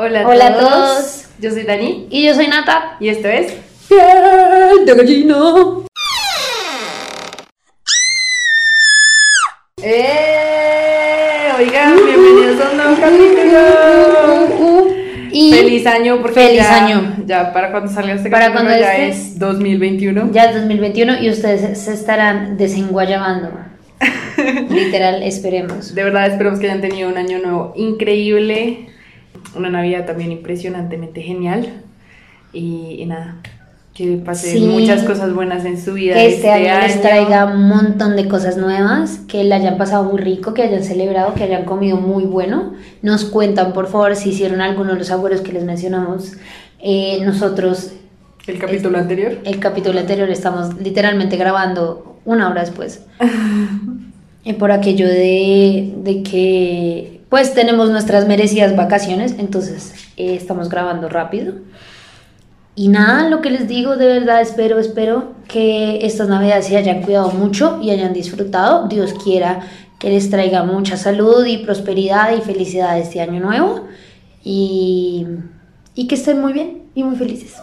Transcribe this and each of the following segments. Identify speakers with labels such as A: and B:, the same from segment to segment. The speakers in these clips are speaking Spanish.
A: Hola a
B: Hola a
A: todos. Yo soy Dani
B: Y yo soy Nata.
A: y esto es
B: Piel de gallina.
A: ¡Eh! Oigan, bienvenidos a un nuevo capítulo.
B: Y
A: Feliz año porque
B: Feliz
A: ya,
B: año.
A: ya para cuando salga este
B: Para
A: capítulo
B: cuando
A: ya
B: este-
A: es 2021.
B: ya es 2021 y ustedes se estarán desenguayabando. Literal, esperemos.
A: De verdad esperemos que hayan tenido un año nuevo increíble, una Navidad también impresionantemente genial y, y nada, que pasen
B: Sí.
A: muchas cosas buenas en su vida.
B: Que este año les traiga un montón de cosas nuevas, que la hayan pasado muy rico, que hayan celebrado, que hayan comido muy bueno. Nos cuentan, por favor, si hicieron alguno de los sabores que les mencionamos. Eh, nosotros,
A: El capítulo anterior.
B: el capítulo anterior, estamos literalmente grabando una hora después. Y por aquello de, de que, pues, tenemos nuestras merecidas vacaciones, entonces eh, estamos grabando rápido. Y nada, lo que les digo, de verdad espero, espero que estas navidades se hayan cuidado mucho y hayan disfrutado. Dios quiera que les traiga mucha salud y prosperidad y felicidad este año nuevo. Y, y que estén muy bien y muy felices.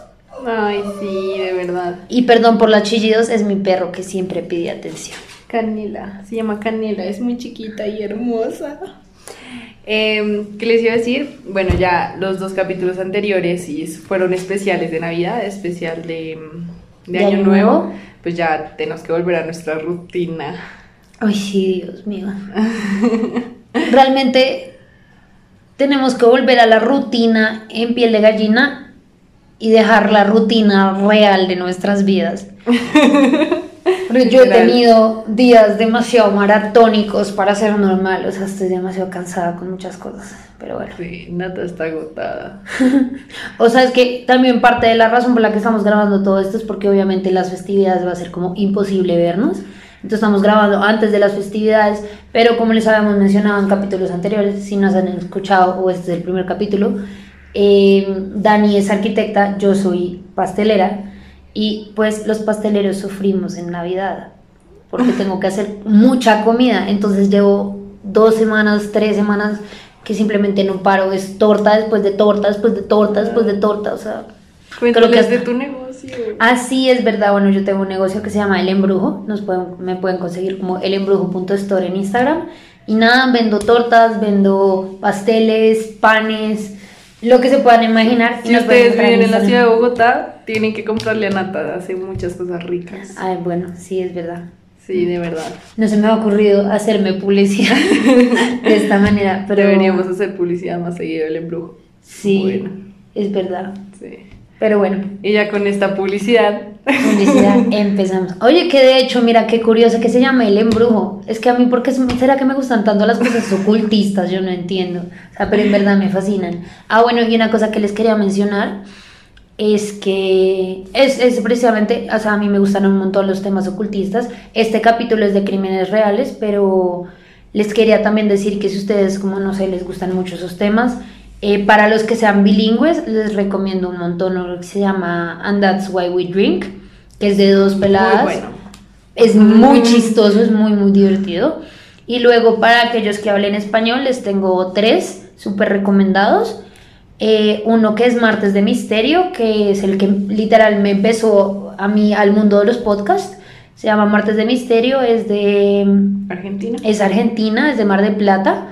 A: Ay, sí, de verdad.
B: Y perdón por los chillidos, es mi perro que siempre pide atención.
A: Canela, se llama Canela, es muy chiquita y hermosa. Em, ¿Qué les iba a decir? Bueno, ya los dos capítulos anteriores y fueron especiales de Navidad, especial de, de
B: ¿De
A: Año
B: Año
A: Nuevo.
B: Nuevo?
A: Pues ya tenemos que volver a nuestra rutina.
B: Ay, sí, Dios mío. Realmente tenemos que volver a la rutina en piel de gallina y dejar la rutina real de nuestras vidas. Porque yo he tenido días demasiado maratónicos para ser normal, o sea, estoy demasiado cansada con muchas cosas, pero bueno.
A: Sí, Nata está agotada.
B: O sea, es que también parte de la razón por la que estamos grabando todo esto es porque obviamente las festividades va a ser como imposible vernos. Entonces estamos grabando antes de las festividades, pero como les habíamos mencionado en capítulos anteriores, si nos han escuchado o este es el primer capítulo, eh, Dani es arquitecta, yo soy pastelera y pues los pasteleros sufrimos en Navidad porque tengo que hacer mucha comida, entonces llevo dos semanas, tres semanas que simplemente no paro, es torta después de torta, después de torta, después de torta, o sea...
A: Cuéntales
B: Creo que
A: de tu negocio.
B: Ah, sí, es verdad. Bueno, yo tengo un negocio que se llama El Embrujo. Nos pueden, me pueden conseguir como elembrujo.store en Instagram. Y nada, vendo tortas, vendo pasteles, panes, lo que se puedan imaginar.
A: Si ustedes viven en la ciudad de Bogotá, tienen que comprarle a Nata, hace muchas cosas ricas.
B: Ay, bueno, sí, es verdad.
A: Sí, de verdad.
B: No se me ha ocurrido hacerme publicidad de esta manera, pero
A: Deberíamos hacer publicidad más seguido del embrujo.
B: Sí,
A: Bueno.
B: es verdad.
A: Sí.
B: Pero bueno,
A: Y ya con esta publicidad.
B: publicidad, empezamos. Oye, que de hecho, mira qué curioso que se llama el embrujo. Es que a mí, ¿por qué será que me gustan tanto las cosas ocultistas? Yo no entiendo. O sea, pero en verdad me fascinan. Ah, bueno, y una cosa que les quería mencionar es que es, es precisamente, o sea, a mí me gustan un montón los temas ocultistas. Este capítulo es de crímenes reales, pero les quería también decir que si ustedes, como no sé, les gustan mucho esos temas, eh, para los que sean bilingües, les recomiendo un montón uno que se llama And That's Why We Drink, que es de dos peladas.
A: Muy bueno.
B: Es muy
A: Mm.
B: chistoso, es muy, muy divertido. Y luego para aquellos que hablen español, les tengo tres súper recomendados. Eh, uno que es Martes de Misterio, que es el que literal me empezó a mí al mundo de los podcasts. Se llama Martes de Misterio, es de
A: Argentina.
B: es argentina, es de Mar de Plata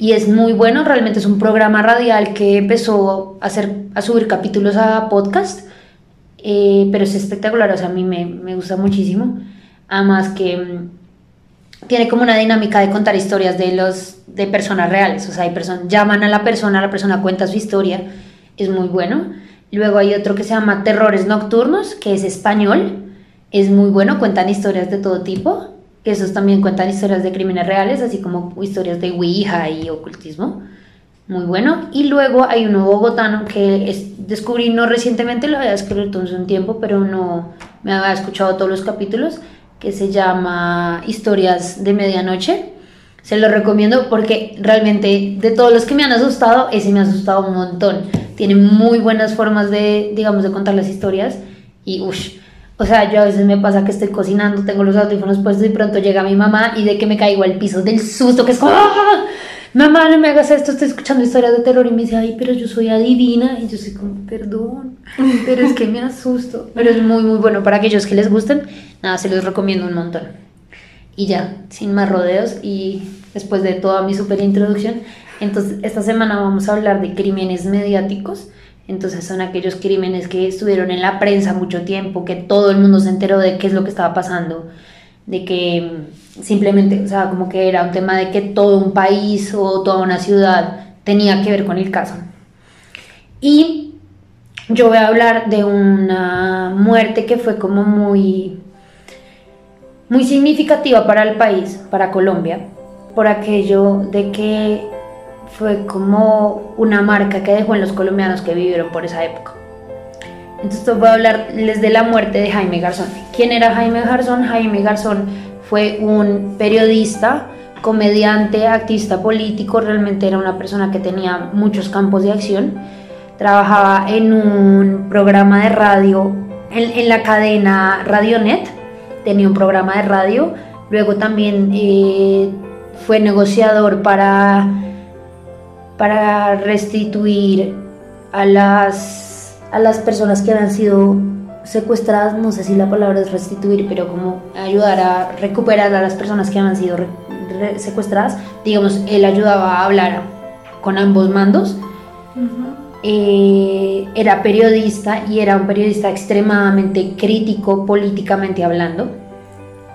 B: y es muy bueno, realmente es un programa radial que empezó a, hacer, a subir capítulos a podcast, eh, pero es espectacular, o sea, a mí me, me gusta muchísimo, además que mm, tiene como una dinámica de contar historias de, los, de personas reales, o sea, hay personas, llaman a la persona, la persona cuenta su historia, es muy bueno. Luego hay otro que se llama Terrores Nocturnos, que es español, es muy bueno, cuentan historias de todo tipo. Esos también cuentan historias de crímenes reales, así como historias de Ouija y ocultismo. Muy bueno. Y luego hay uno bogotano que es- descubrí no recientemente, lo había descubierto hace un tiempo, pero no me había escuchado todos los capítulos, que se llama Historias de Medianoche. Se lo recomiendo porque realmente de todos los que me han asustado, ese me ha asustado un montón. Tiene muy buenas formas de, digamos, de contar las historias y uff. O sea, yo a veces me pasa que estoy cocinando, tengo los audífonos puestos y pronto llega mi mamá y de que me caigo al piso del susto, que es como... ¡ah! mamá, no me hagas esto, estoy escuchando historias de terror y me dice, ay, pero yo soy adivina. Y yo soy como, perdón, pero es que me asusto. Pero es muy, muy bueno para aquellos que les gusten. Nada, se los recomiendo un montón. Y ya, sin más rodeos y después de toda mi super introducción, entonces esta semana vamos a hablar de crímenes mediáticos. Entonces son aquellos crímenes que estuvieron en la prensa mucho tiempo, que todo el mundo se enteró de qué es lo que estaba pasando, de que simplemente, o sea, como que era un tema de que todo un país o toda una ciudad tenía que ver con el caso. Y yo voy a hablar de una muerte que fue como muy, muy significativa para el país, para Colombia, por aquello de que fue como una marca que dejó en los colombianos que vivieron por esa época. Entonces voy a hablarles de la muerte de Jaime Garzón. ¿Quién era Jaime Garzón? Jaime Garzón fue un periodista, comediante, activista político, realmente era una persona que tenía muchos campos de acción. Trabajaba en un programa de radio, en, la cadena Radionet, tenía un programa de radio, luego también eh, fue negociador para para restituir a las, a las personas que habían sido secuestradas, no sé si la palabra es restituir, pero como ayudar a recuperar a las personas que habían sido secuestradas, digamos, él ayudaba a hablar con ambos mandos. Eh, era periodista y era un periodista extremadamente crítico políticamente hablando.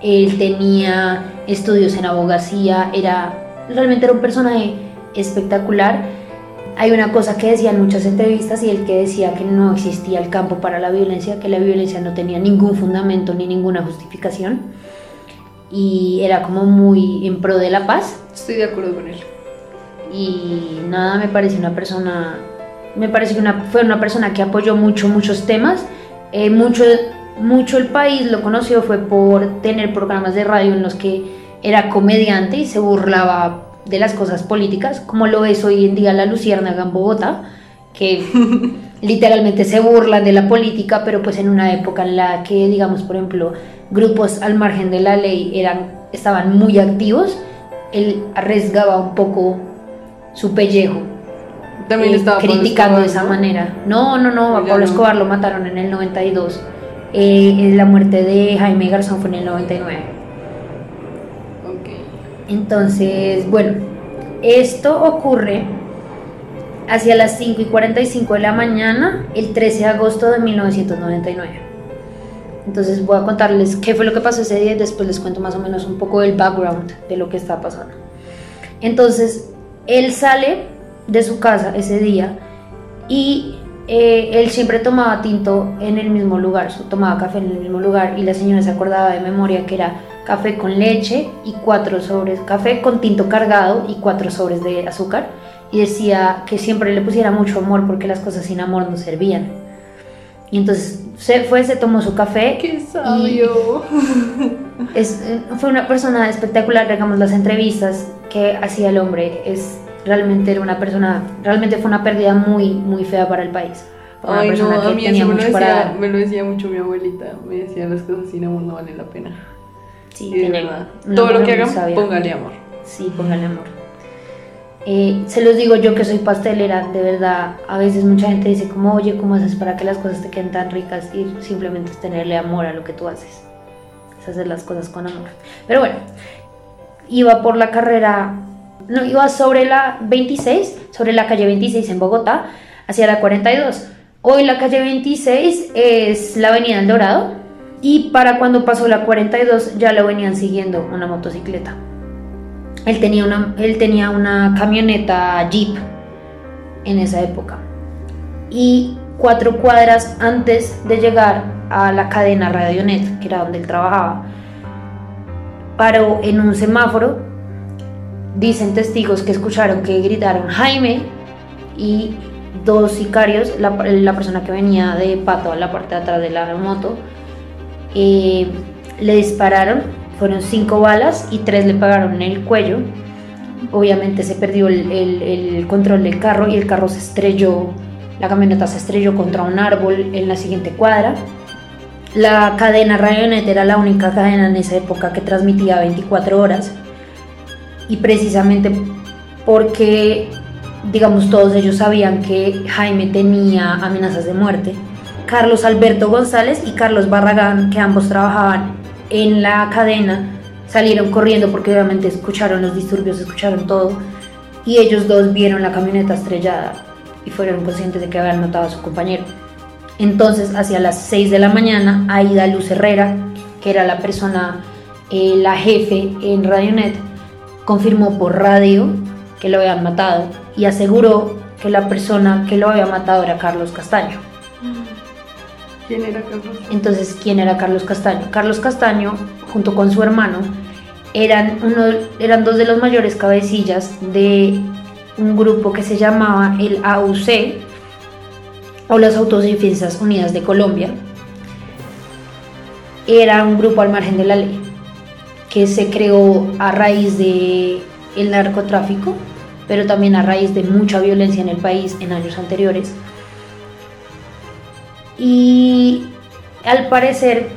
B: Él tenía estudios en abogacía, era realmente era un personaje espectacular. Hay una cosa que decía en muchas entrevistas y el que decía que no existía el campo para la violencia, que la violencia no tenía ningún fundamento ni ninguna justificación y era como muy en pro de la paz.
A: Estoy de acuerdo con él.
B: Y nada, me parece una persona, me parece que una, fue una persona que apoyó mucho muchos temas, eh, mucho, mucho el país lo conoció fue por tener programas de radio en los que era comediante y se burlaba de las cosas políticas, como lo es hoy en día la Luciérnaga en Bogotá, que literalmente se burlan de la política, pero pues en una época en la que, digamos, por ejemplo, grupos al margen de la ley eran, estaban muy activos, él arriesgaba un poco su pellejo.
A: También eh, estaba
B: criticando de esa manera. No, no, no, a Pablo Escobar lo mataron en el 92. Eh, la muerte de Jaime Garzón fue en el 99. Entonces, bueno, esto ocurre hacia las 5 y 45 de la mañana, el 13 de agosto de 1999. Entonces voy a contarles qué fue lo que pasó ese día y después les cuento más o menos un poco del background de lo que está pasando. Entonces, él sale de su casa ese día y eh, él siempre tomaba tinto en el mismo lugar, tomaba café en el mismo lugar y la señora se acordaba de memoria que era café con leche y cuatro sobres, café con tinto cargado y cuatro sobres de azúcar. Y decía que siempre le pusiera mucho amor porque las cosas sin amor no servían. Y entonces se fue, se tomó su café.
A: ¡Qué sabio!
B: es, fue una persona espectacular, digamos, las entrevistas que hacía el hombre. Es, realmente era una persona, realmente fue una pérdida muy, muy fea para el país.
A: Una persona que tenía mucho para me lo decía mucho mi abuelita. Me decía las cosas sin amor no valen la pena.
B: Sí, tiene
A: verdad. Todo lo que hagan, póngale amor.
B: Sí, póngale amor. Eh, se los digo yo que soy pastelera, de verdad, a veces mucha gente dice como, oye, ¿cómo haces para que las cosas te queden tan ricas? Y simplemente es tenerle amor a lo que tú haces. Es hacer las cosas con amor. Pero bueno, iba por la carrera, no, iba sobre la 26, sobre la calle 26 en Bogotá, hacia la 42. Hoy la calle 26 es la avenida El Dorado, y para cuando pasó la 42 ya lo venían siguiendo una motocicleta. Él tenía una, él tenía una camioneta Jeep en esa época. Y cuatro cuadras antes de llegar a la cadena Radionet, que era donde él trabajaba, paró en un semáforo. Dicen testigos que escucharon que gritaron Jaime y dos sicarios, la, la persona que venía de pato a la parte de atrás de la moto, eh, le dispararon, fueron cinco balas y tres le pagaron en el cuello. Obviamente se perdió el, control del carro y el carro se estrelló, la camioneta se estrelló contra un árbol en la siguiente cuadra. La cadena Radionet era la única cadena en esa época que transmitía 24 horas y precisamente porque, digamos, todos ellos sabían que Jaime tenía amenazas de muerte. Carlos Alberto González y Carlos Barragán, que ambos trabajaban en la cadena, salieron corriendo porque obviamente escucharon los disturbios, escucharon todo, y ellos dos vieron la camioneta estrellada y fueron conscientes de que habían matado a su compañero. Entonces, hacia las 6 de la mañana, Aida Luz Herrera, que era la persona, eh, la jefe en Radionet, confirmó por radio que lo habían matado y aseguró que la persona que lo había matado era Carlos Castaño.
A: ¿Quién era Carlos?
B: Entonces, ¿quién era Carlos Castaño? Carlos Castaño, junto con su hermano, eran, uno, eran dos de los mayores cabecillas de un grupo que se llamaba el AUC, o las Autodefensas Unidas de Colombia. Era un grupo al margen de la ley, que se creó a raíz de el narcotráfico, pero también a raíz de mucha violencia en el país en años anteriores y al parecer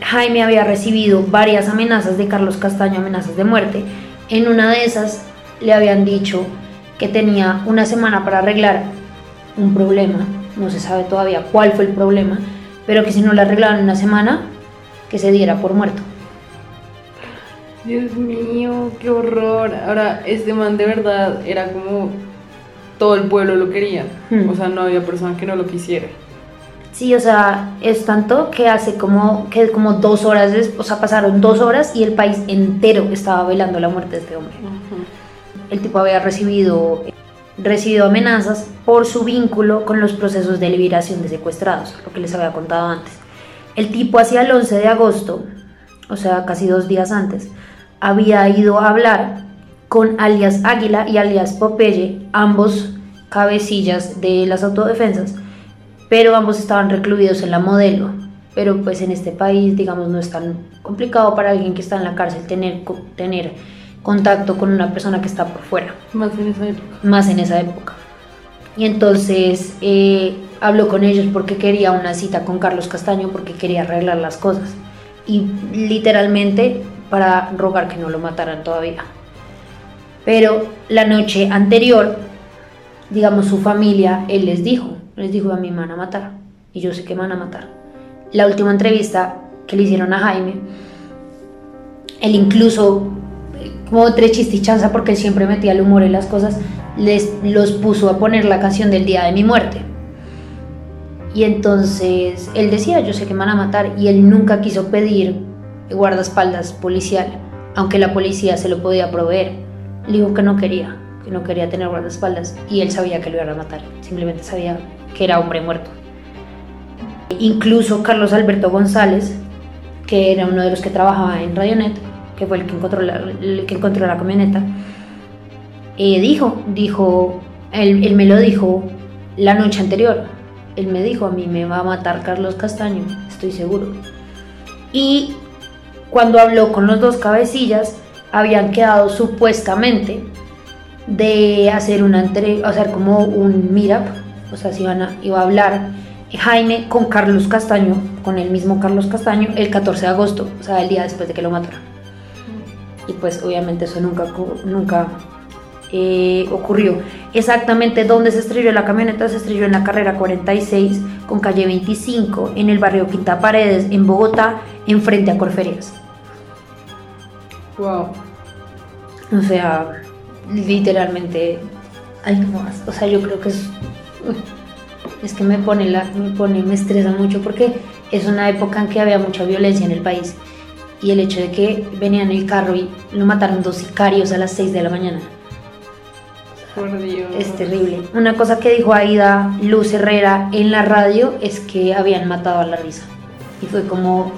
B: Jaime había recibido varias amenazas de Carlos Castaño, amenazas de muerte. En una de esas le habían dicho que tenía una semana para arreglar un problema, no se sabe todavía cuál fue el problema, pero que si no le arreglaban en una semana, que se diera por muerto.
A: Dios mío, qué horror. Ahora, este man de verdad era como todo el pueblo lo quería.
B: Hmm.
A: O sea, no había persona que no lo quisiera.
B: Sí, o sea, es tanto que hace como, que como dos horas, o sea, pasaron dos horas y el país entero estaba velando la muerte de este hombre. El tipo había recibido, recibido amenazas por su vínculo con los procesos de liberación de secuestrados, lo que les había contado antes. El tipo hacia el 11 de agosto, o sea, casi dos días antes, había ido a hablar con alias Águila y alias Popeye, ambos cabecillas de las autodefensas, pero ambos estaban recluidos en la modelo. Pero pues en este país, digamos, no es tan complicado para alguien que está en la cárcel tener, tener contacto con una persona que está por fuera,
A: Más en esa época.
B: más en esa época. Y entonces eh, habló con ellos porque quería una cita con Carlos Castaño, porque quería arreglar las cosas. Y literalmente para rogar que no lo mataran todavía. Pero la noche anterior, digamos, su familia, él les dijo, les dijo a mí me van a matar. Y yo sé que me van a matar. La última entrevista que le hicieron a Jaime, él incluso, como entre chiste y chanza, porque siempre metía el humor en las cosas, les los puso a poner la canción del día de mi muerte. Y entonces él decía, yo sé que me van a matar, y él nunca quiso pedir guardaespaldas policial, aunque la policía se lo podía proveer. Le dijo que no quería, que no quería tener guardaespaldas, y él sabía que lo iban a matar, simplemente sabía que era hombre muerto. Incluso Carlos Alberto González, que era uno de los que trabajaba en Radionet, que fue el que encontró la, el que encontró la camioneta, eh, dijo, dijo, él, él me lo dijo la noche anterior. Él me dijo, a mí me va a matar Carlos Castaño, estoy seguro. Y cuando habló con los dos cabecillas, habían quedado supuestamente de hacer una entre, hacer como un meetup, o sea, a, iba a hablar Jaime con Carlos Castaño, con el mismo Carlos Castaño, el 14 de agosto, o sea, el día después de que lo mataron. Y pues obviamente eso nunca, nunca eh, ocurrió. Exactamente dónde se estrelló la camioneta, se estrelló en la carrera 46 con calle 25, en el barrio Quinta Paredes, en Bogotá, enfrente a Corferias.
A: Wow.
B: O sea, literalmente, ay, no más. O sea, yo creo que es, es que me pone, la, me pone, me estresa mucho porque es una época en que había mucha violencia en el país y el hecho de que venían en el carro y lo mataron dos sicarios a las 6 de la mañana
A: Por Dios.
B: es terrible. Una cosa que dijo Aida Luz Herrera en la radio es que habían matado a la risa y fue como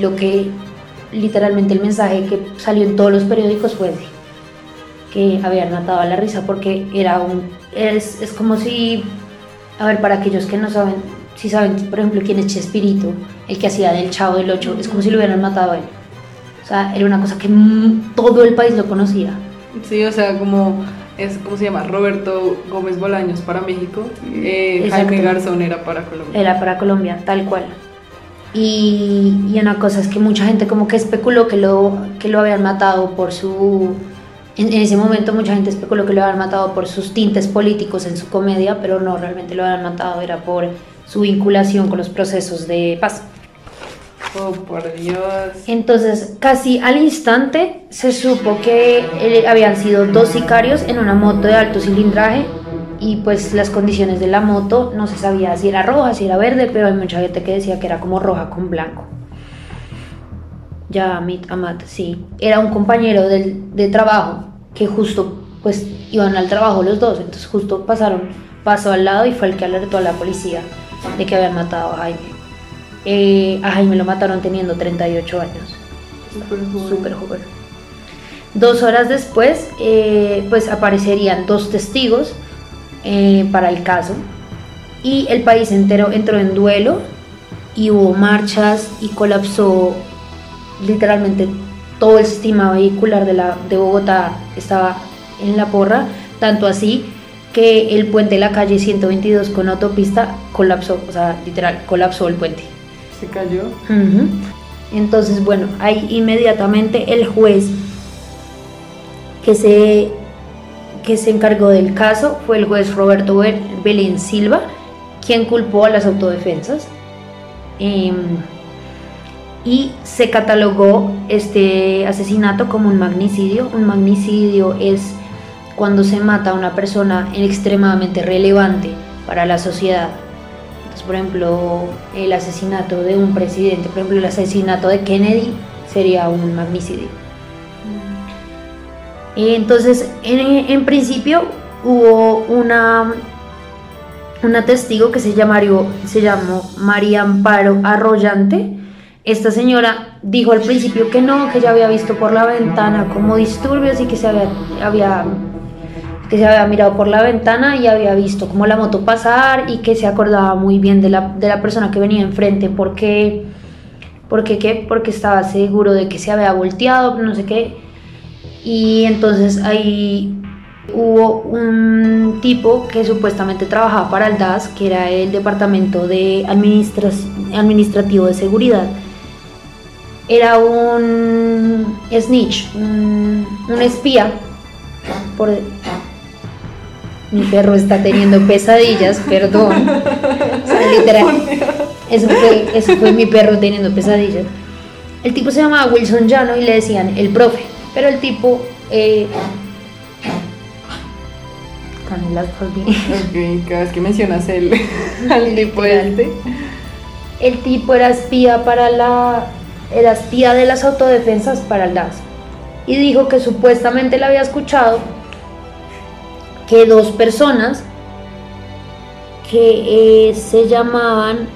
B: lo que literalmente el mensaje que salió en todos los periódicos fue que habían matado a la risa porque era un es, es como si a ver para aquellos que no saben si saben por ejemplo quién es Chespirito el que hacía del Chavo del Ocho es como si lo hubieran matado a él o sea era una cosa que todo el país lo conocía
A: Sí, o sea, como es ¿cómo se llama? Roberto Gómez Bolaños para México, eh. Jaime Garzón era para Colombia.
B: era para Colombia, tal cual. Y, y una cosa es que mucha gente como que especuló que lo, que lo habían matado por su, En, ese momento mucha gente especuló que lo habían matado por sus tintes políticos en su comedia, pero no, realmente lo habían matado, era por su vinculación con los procesos de paz.
A: Oh, por Dios.
B: Entonces, casi al instante se supo que eh, habían sido dos sicarios en una moto de alto cilindraje y pues las condiciones de la moto no se sabía si era roja, si era verde, pero hay mucha gente que decía que era como roja con blanco. Ya, Amit, Amat, sí. Era un compañero del, de trabajo que justo pues iban al trabajo los dos, entonces justo pasaron, pasó al lado y fue el que alertó a la policía de que habían matado a Jaime. Eh, a Jaime lo mataron teniendo 38 años.
A: Súper joven.
B: Súper joven. Dos horas después, eh, pues aparecerían dos testigos eh, para el caso y el país entero entró en duelo y hubo marchas y colapsó literalmente todo el sistema vehicular de, la, de Bogotá estaba en la porra, tanto así que el puente de la calle 122 con autopista colapsó, o sea, literal, colapsó el puente.
A: Se cayó.
B: Entonces, bueno, ahí inmediatamente el juez que se, que se encargó del caso fue el juez Roberto Bel- Belén Silva, quien culpó a las autodefensas. Em, y se catalogó este asesinato como un magnicidio. Un magnicidio es cuando se mata a una persona extremadamente relevante para la sociedad. Entonces, por ejemplo, el asesinato de un presidente, por ejemplo, el asesinato de Kennedy sería un magnicidio. Entonces, en, en principio hubo una, una testigo que se, llamario- se llamó María Amparo Arroyante. Esta señora dijo al principio que no, que ya había visto por la ventana como disturbios y que se había, había que se había mirado por la ventana y había visto como la moto pasar y que se acordaba muy bien de la, de la persona que venía enfrente porque, porque, ¿qué? porque estaba seguro de que se había volteado, no sé qué. Y entonces ahí hubo un tipo que supuestamente trabajaba para el DAS, que era el Departamento de Administra- Administrativo de Seguridad. Era un snitch, un, un espía. Por, mi perro está teniendo pesadillas, perdón. O sea, literal. Eso fue, eso fue mi perro teniendo pesadillas. El tipo se llamaba Wilson Llano y le decían el profe. Pero el tipo. Eh, Camila, ¿estás bien?
A: Ok, cada vez que mencionas el, al tipo este.
B: El tipo era espía para la. Era espía de las autodefensas para el DAS. Y dijo que supuestamente le había escuchado que dos personas que eh, se llamaban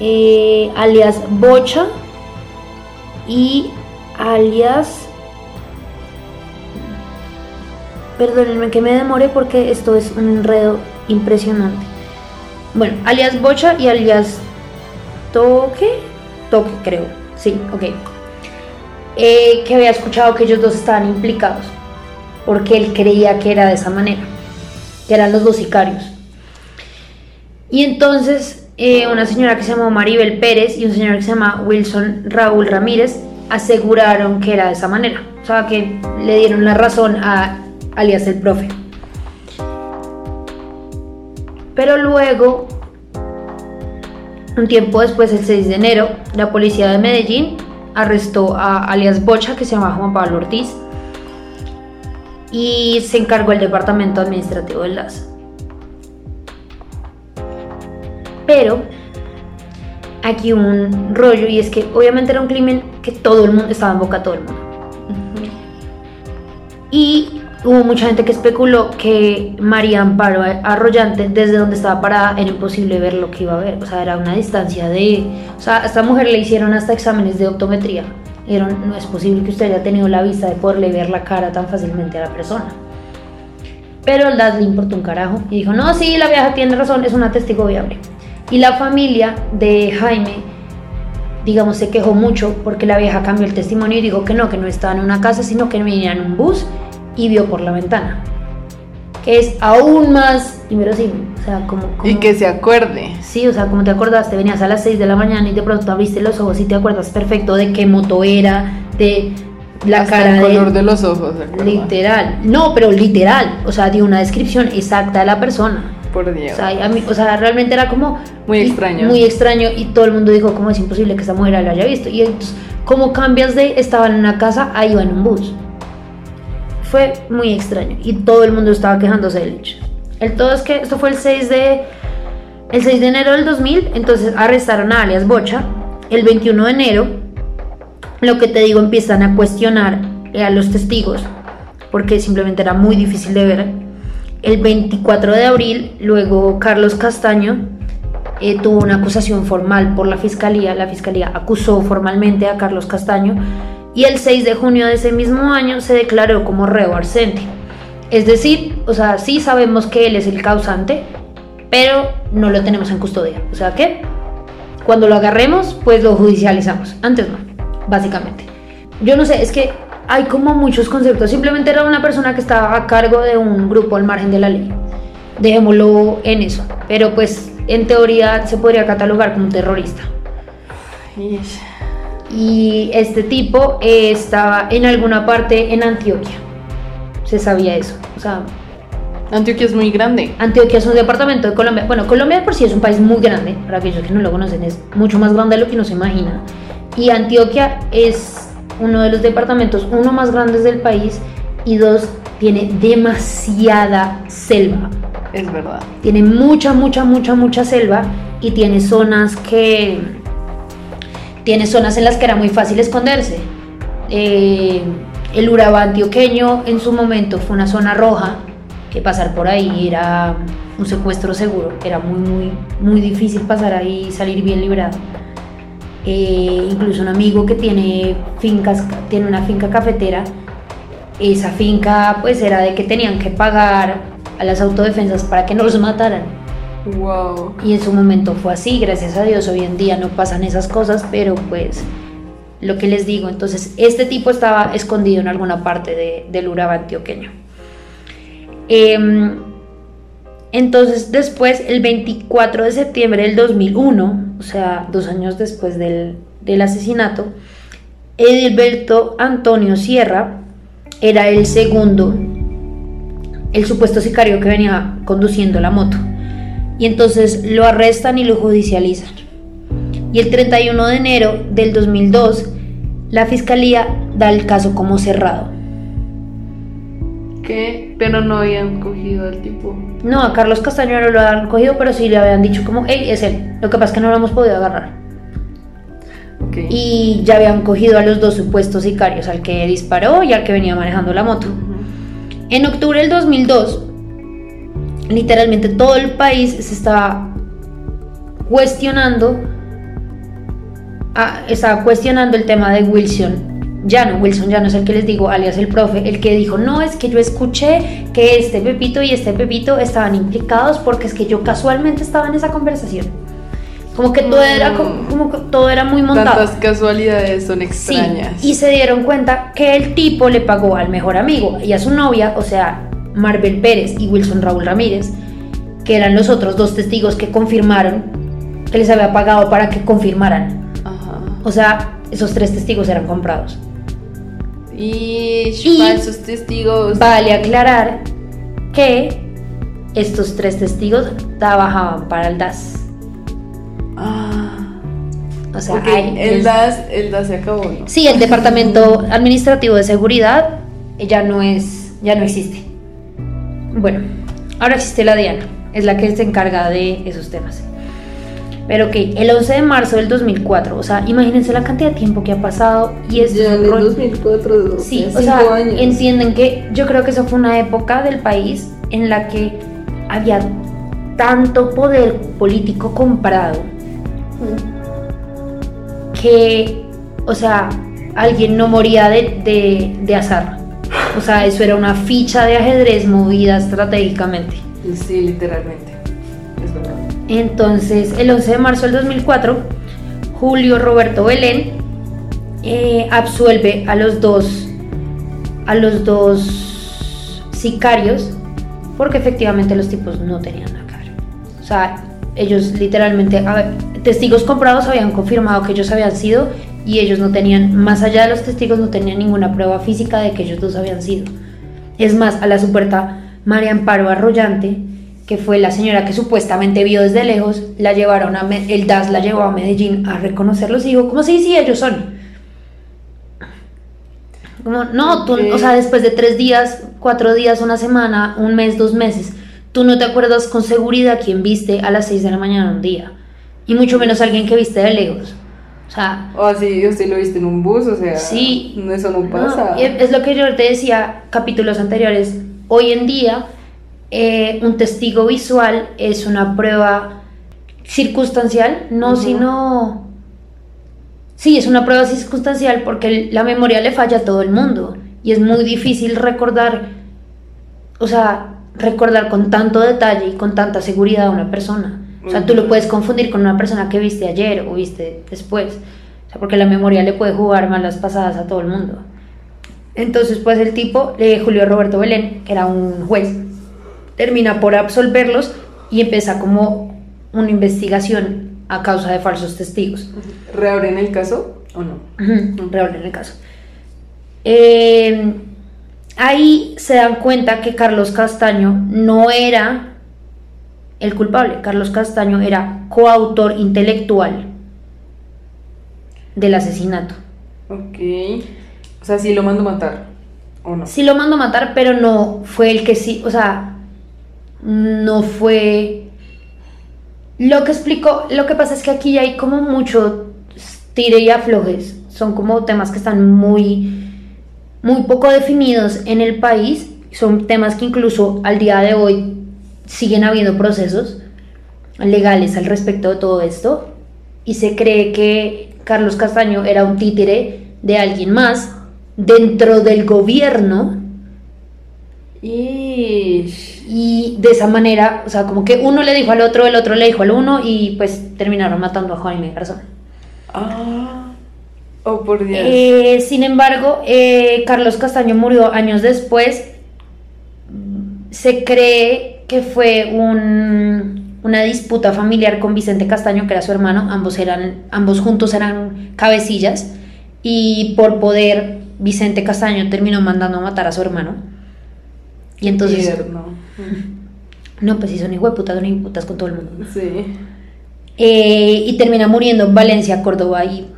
B: eh, alias Bocha y alias perdónenme que me demore porque esto es un enredo impresionante bueno, alias Bocha y alias Toque Toque creo, sí, ok Eh, que había escuchado que ellos dos estaban implicados porque él creía que era de esa manera que eran los dos sicarios y entonces eh, una señora que se llamó Maribel Pérez y un señor que se llama Wilson Raúl Ramírez aseguraron que era de esa manera. O sea, que le dieron la razón a alias el profe. Pero luego, un tiempo después, el 6 de enero, la policía de Medellín arrestó a alias Bocha, que se llama Juan Pablo Ortiz, y se encargó el departamento administrativo del LAS. Pero aquí hubo un rollo y es que obviamente era un crimen que todo el mundo estaba en boca de todo el mundo. Y hubo mucha gente que especuló que María Amparo Arroyante, desde donde estaba parada, era imposible ver lo que iba a ver. O sea, era una distancia de. O sea, a esta mujer le hicieron hasta exámenes de optometría. Dijeron, no es posible que usted haya tenido la vista de poderle ver la cara tan fácilmente a la persona. Pero el DAS le importó un carajo y dijo, no, sí, la vieja tiene razón, es una testigo viable. Y la familia de Jaime, digamos, se quejó mucho porque la vieja cambió el testimonio y dijo que no, que no estaba en una casa, sino que venía en un bus y vio por la ventana. Que es aún más inverosímil. O sea, como, como-
A: Y que se acuerde.
B: Sí, o sea, como te acordaste, venías a las 6 de la mañana y de pronto abriste los ojos y te acuerdas perfecto de qué moto era, de la
A: Hasta
B: cara
A: el
B: de
A: color de los ojos,
B: literal. No, pero literal, o sea, dio una descripción exacta de la persona.
A: Por Dios.
B: O sea, a mí- o sea, realmente era como
A: Muy
B: y-
A: extraño.
B: Muy extraño y todo el mundo dijo como es imposible que esta mujer lo haya visto. Y entonces, ¿cómo cambias de estaba en una casa a iba en un bus? Fue muy extraño y todo el mundo estaba quejándose del hecho. El todo es que esto fue el 6 de el 6 de enero del 2000, entonces arrestaron a alias Bocha. El 21 de enero, lo que te digo, empiezan a cuestionar eh, a los testigos porque simplemente era muy difícil de ver. El 24 de abril, luego Carlos Castaño eh, tuvo una acusación formal por la fiscalía. La fiscalía acusó formalmente a Carlos Castaño y el 6 de junio de ese mismo año se declaró como reo arcente. Es decir, o sea, sí sabemos que él es el causante, pero no lo tenemos en custodia. O sea que cuando lo agarremos, pues lo judicializamos. Antes no, básicamente. Yo no sé, es que hay como muchos conceptos. Simplemente era una persona que estaba a cargo de un grupo al margen de la ley. Dejémoslo en eso. Pero pues en teoría se podría catalogar como un terrorista. Y este tipo eh, estaba en alguna parte en Antioquia. Se sabía eso. O sea,
A: Antioquia es muy grande.
B: Antioquia es un departamento de Colombia. Bueno, Colombia por sí es un país muy grande. Para aquellos que no lo conocen, es mucho más grande de lo que uno se imagina. Y Antioquia es uno de los departamentos, uno más grandes del país. Y dos, tiene demasiada selva.
A: Es verdad.
B: Tiene mucha, mucha, mucha, mucha selva. Y tiene zonas que. Tiene zonas en las que era muy fácil esconderse. Eh, el Urabá antioqueño en su momento fue una zona roja, que pasar por ahí era un secuestro seguro, era muy, muy, muy difícil pasar ahí y salir bien librado. Eh, incluso un amigo que tiene fincas, tiene una finca cafetera, esa finca pues era de que tenían que pagar a las autodefensas para que no los mataran. Y en su momento fue así, gracias a Dios, hoy en día no pasan esas cosas, pero pues lo que les digo, entonces este tipo estaba escondido en alguna parte de- del Urabá antioqueño. Em, entonces después, el 24 de septiembre del 2001, o sea, dos años después del, del asesinato, Edilberto Antonio Sierra era el segundo, el supuesto sicario que venía conduciendo la moto. Y entonces lo arrestan y lo judicializan. Y el 31 de enero del 2002, la fiscalía da el caso como cerrado.
A: ¿Qué? Pero no habían cogido al tipo.
B: No, a Carlos Castaño no lo han cogido, pero sí le habían dicho como, hey, es él. Lo que pasa es que no lo hemos podido agarrar. Y ya habían cogido a los dos supuestos sicarios, al que disparó y al que venía manejando la moto. En octubre del 2002, literalmente todo el país se estaba cuestionando, ah, estaba cuestionando el tema de Wilson. Ya no, Wilson ya no es el que les digo, alias el profe, el que dijo, no, es que yo escuché que este Pepito y este Pepito estaban implicados porque es que yo casualmente estaba en esa conversación. Como que todo, era, co- como que todo era muy montado.
A: Tantas casualidades son
B: Sí,
A: extrañas.
B: y se dieron cuenta que el tipo le pagó al mejor amigo y a su novia, o sea, Marvel Pérez y Wilson Raúl Ramírez, que eran los otros dos testigos que confirmaron que les había pagado para que confirmaran.
A: Ajá.
B: O sea, esos tres testigos eran comprados.
A: Y,
B: Y-
A: falsos testigos.
B: Vale aclarar que estos tres testigos trabajaban para el DAS.
A: Ah.
B: O sea, hay-
A: el DAS, el DAS se acabó, ¿no?
B: Sí, el Departamento Administrativo de Seguridad ya no es, ya no existe. Bueno, ahora existe la DIANA, es la que se encarga de esos temas. Pero ok, el 11 de marzo del 2004, o sea, imagínense la cantidad de tiempo que ha pasado y es
A: Ya en
B: un
A: el
B: rol-
A: 2004,
B: Sí, o sea,
A: años.
B: entienden que yo creo que eso fue una época del país en la que había tanto poder político comprado que, o sea, alguien no moría de, de, de azar. O sea, eso era una ficha de ajedrez movida estratégicamente.
A: Sí, literalmente. Es verdad.
B: Entonces, el 11 de marzo del 2004, Julio Roberto Belén eh, absuelve a los dos a los dos sicarios porque efectivamente los tipos no tenían nada que ver. O sea, ellos literalmente, a ver, testigos comprados habían confirmado que ellos habían sido y ellos no tenían, más allá de los testigos, no tenían ninguna prueba física de que ellos dos habían sido. Es más, a la supuesta María Amparo Arroyante, que fue la señora que supuestamente vio desde lejos, la llevaron a el DAS la llevó a Medellín a reconocerlos y dijo, ¿cómo sí, sí, ellos son? Como, no, tú, o sea, después de tres días, cuatro días, una semana, un mes, dos meses, tú no te acuerdas con seguridad quién viste a las seis de la mañana un día, y mucho menos alguien que viste de lejos. O sea,
A: o así usted lo viste en un bus, o sea,
B: sí,
A: eso no pasa.
B: es lo que yo te decía capítulos anteriores. Hoy en día, eh, un testigo visual es una prueba circunstancial, no sino... Sí, es una prueba circunstancial porque la memoria le falla a todo el mundo y es muy difícil recordar, o sea, recordar con tanto detalle y con tanta seguridad a una persona. O sea, tú lo puedes confundir con una persona que viste ayer o viste después. O sea, porque la memoria le puede jugar malas pasadas a todo el mundo. Entonces, pues el tipo, eh, Julio Roberto Belén, que era un juez, termina por absolverlos y empieza como una investigación a causa de falsos testigos.
A: ¿Reabren el caso o no?
B: reabren el caso. Eh, ahí se dan cuenta que Carlos Castaño no era el culpable. Carlos Castaño era coautor intelectual del asesinato.
A: Ok. O sea, sí lo mandó matar, ¿o no?
B: Sí lo mandó matar, pero no fue el que sí, o sea, no fue... Lo que explico, lo que pasa es que aquí hay como mucho tire y aflojes. Son como temas que están muy, muy poco definidos en el país. Son temas que incluso al día de hoy siguen habiendo procesos legales al respecto de todo esto y se cree que Carlos Castaño era un títere de alguien más dentro del gobierno y, y de esa manera, o sea, como que uno le dijo al otro, el otro le dijo al uno y pues terminaron matando a Jaime Garzón.
A: Ah, oh por Dios.
B: Eh, sin embargo, eh, Carlos Castaño murió años después. Se cree que fue una disputa familiar con Vicente Castaño, que era su hermano, ambos, eran, ambos juntos eran cabecillas, y por poder Vicente Castaño terminó mandando a matar a su hermano. Y entonces... No, pues si son putas, son putas con todo el mundo.
A: Sí.
B: Eh, y termina muriendo en Valencia, Córdoba, y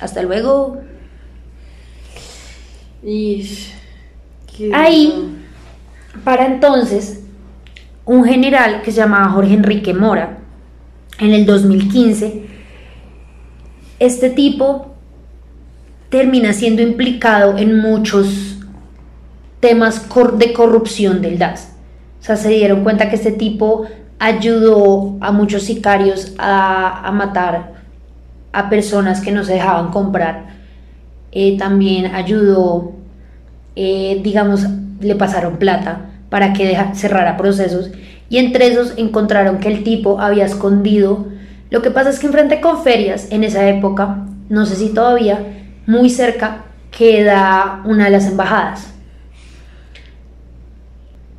B: hasta luego.
A: Y...
B: Ahí, para entonces, un general que se llamaba Jorge Enrique Mora, en el 2015, este tipo termina siendo implicado en muchos temas de corrupción del DAS. O sea, se dieron cuenta que este tipo ayudó a muchos sicarios a, matar a personas que no se dejaban comprar. Eh, también ayudó, eh, digamos, le pasaron plata para que cerrara procesos y entre esos encontraron que el tipo había escondido. Lo que pasa es que enfrente con ferias, en esa época, no sé si todavía, muy cerca queda una de las embajadas.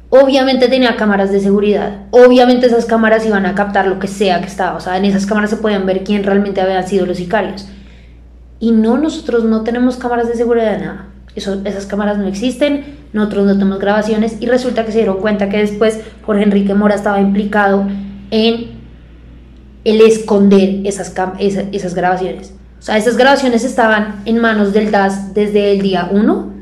B: Obviamente tenía cámaras de seguridad. Obviamente esas cámaras iban a captar lo que sea que estaba. O sea, en esas cámaras se podían ver quién realmente habían sido los sicarios. Y no, nosotros no tenemos cámaras de seguridad nada. Eso, esas cámaras no existen nosotros no tenemos grabaciones y resulta que se dieron cuenta que después Jorge Enrique Mora estaba implicado en el esconder esas, esas, grabaciones. O sea, esas grabaciones estaban en manos del DAS desde el día 1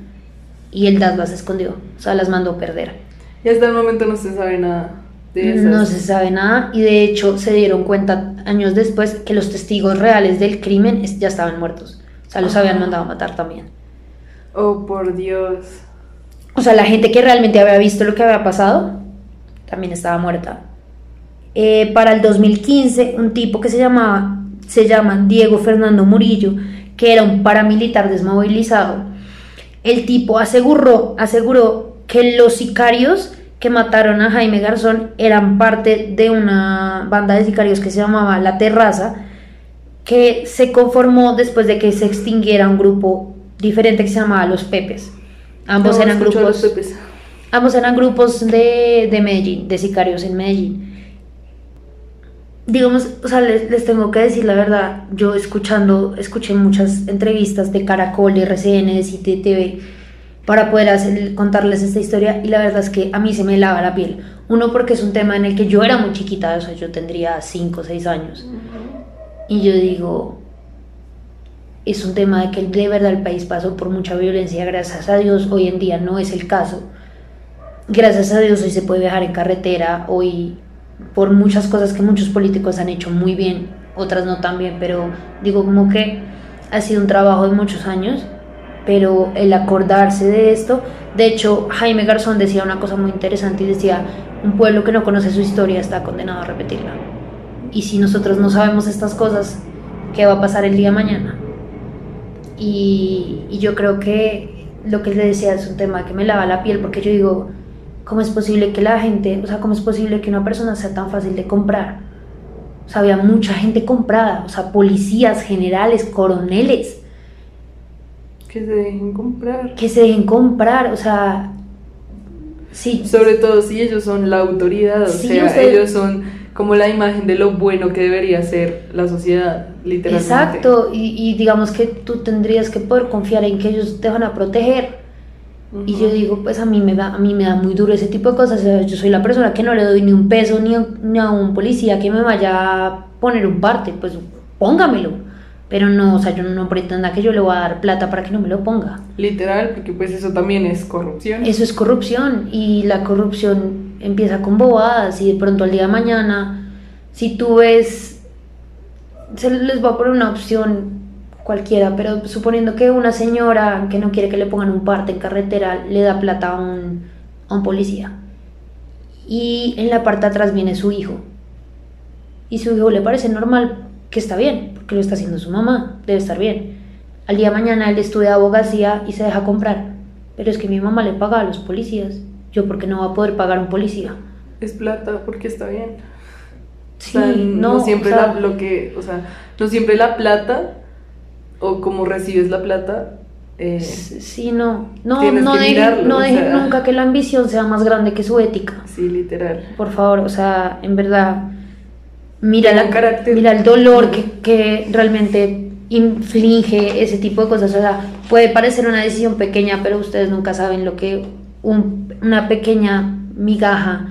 B: y el DAS las escondió, o sea, las mandó a perder.
A: Y hasta el momento no se sabe nada. De esas.
B: No se sabe nada y de hecho se dieron cuenta años después que los testigos reales del crimen ya estaban muertos. O sea, los habían mandado a matar también.
A: Oh, por Dios.
B: O sea, la gente que realmente había visto lo que había pasado también estaba muerta. Eh, para el 2015, un tipo que se, llamaba, se llama Diego Fernando Murillo, que era un paramilitar desmovilizado, el tipo aseguró, aseguró que los sicarios que mataron a Jaime Garzón eran parte de una banda de sicarios que se llamaba La Terraza, que se conformó después de que se extinguiera un grupo diferente que se llamaba Los Pepes. Ambos eran grupos. Ambos eran grupos de, de Medellín, de sicarios en Medellín. digamos, o sea, les, les tengo que decir la verdad, yo escuchando, escuché muchas entrevistas de Caracol, de RCN, de CTTV, para poder hacer, contarles esta historia y la verdad es que a mí se me lava la piel. Uno porque es un tema en el que yo era muy chiquita, o sea, yo tendría 5 o 6 años. Y yo digo, es un tema de que de verdad el país pasó por mucha violencia, gracias a Dios hoy en día no es el caso. Gracias a Dios hoy se puede viajar en carretera, hoy por muchas cosas que muchos políticos han hecho muy bien, otras no tan bien, pero digo como que ha sido un trabajo de muchos años, pero el acordarse de esto, de hecho Jaime Garzón decía una cosa muy interesante y decía, un pueblo que no conoce su historia está condenado a repetirla. Y si nosotros no sabemos estas cosas, ¿qué va a pasar el día de mañana? Y, y yo creo que lo que le decía es un tema que me lava la piel, porque yo digo, ¿cómo es posible que la gente, o sea, cómo es posible que una persona sea tan fácil de comprar? O sea, había mucha gente comprada, o sea, policías, generales, coroneles.
A: Que se dejen comprar.
B: Que se dejen comprar, o sea, sí.
A: Sobre todo si ellos son la autoridad, o
B: Sí,
A: sea,
B: usted-
A: ellos son como la imagen de lo bueno que debería ser la sociedad, literalmente.
B: Exacto, y, y digamos que tú tendrías que poder confiar en que ellos te van a proteger. Y yo digo, pues a mí me da, a mí me da muy duro ese tipo de cosas. O sea, yo soy la persona que no le doy ni un peso ni a, ni a un policía que me vaya a poner un parte, pues póngamelo. Pero no, o sea, yo no pretenda que yo le voy a dar plata para que no me lo ponga.
A: Literal, porque pues eso también es corrupción.
B: Eso es corrupción y la corrupción empieza con bobadas y de pronto al día de mañana, si tú ves, se les va a poner una opción cualquiera, pero suponiendo que una señora que no quiere que le pongan un parte en carretera le da plata a un, a un policía y en la parte de atrás viene su hijo y su hijo le parece normal que está bien, porque lo está haciendo su mamá, debe estar bien. Al día de mañana él estudia abogacía y se deja comprar. Pero es que mi mamá le paga a los policías. Yo porque no va a poder pagar a un policía.
A: Es plata porque está bien.
B: Sí, no,
A: no, siempre
B: o sea,
A: la, lo que, o sea, no siempre la plata o como recibes la plata. eh,
B: Sí, no. No, no
A: que
B: dejen,
A: mirarlo,
B: no
A: sea.
B: nunca que la ambición sea más grande que su ética.
A: sí, literal.
B: Por favor, o sea, en verdad, mira, la,
A: carácter.
B: mira el dolor que, que realmente inflige ese tipo de cosas. O sea, puede parecer una decisión pequeña, pero ustedes nunca saben lo que un- una pequeña migaja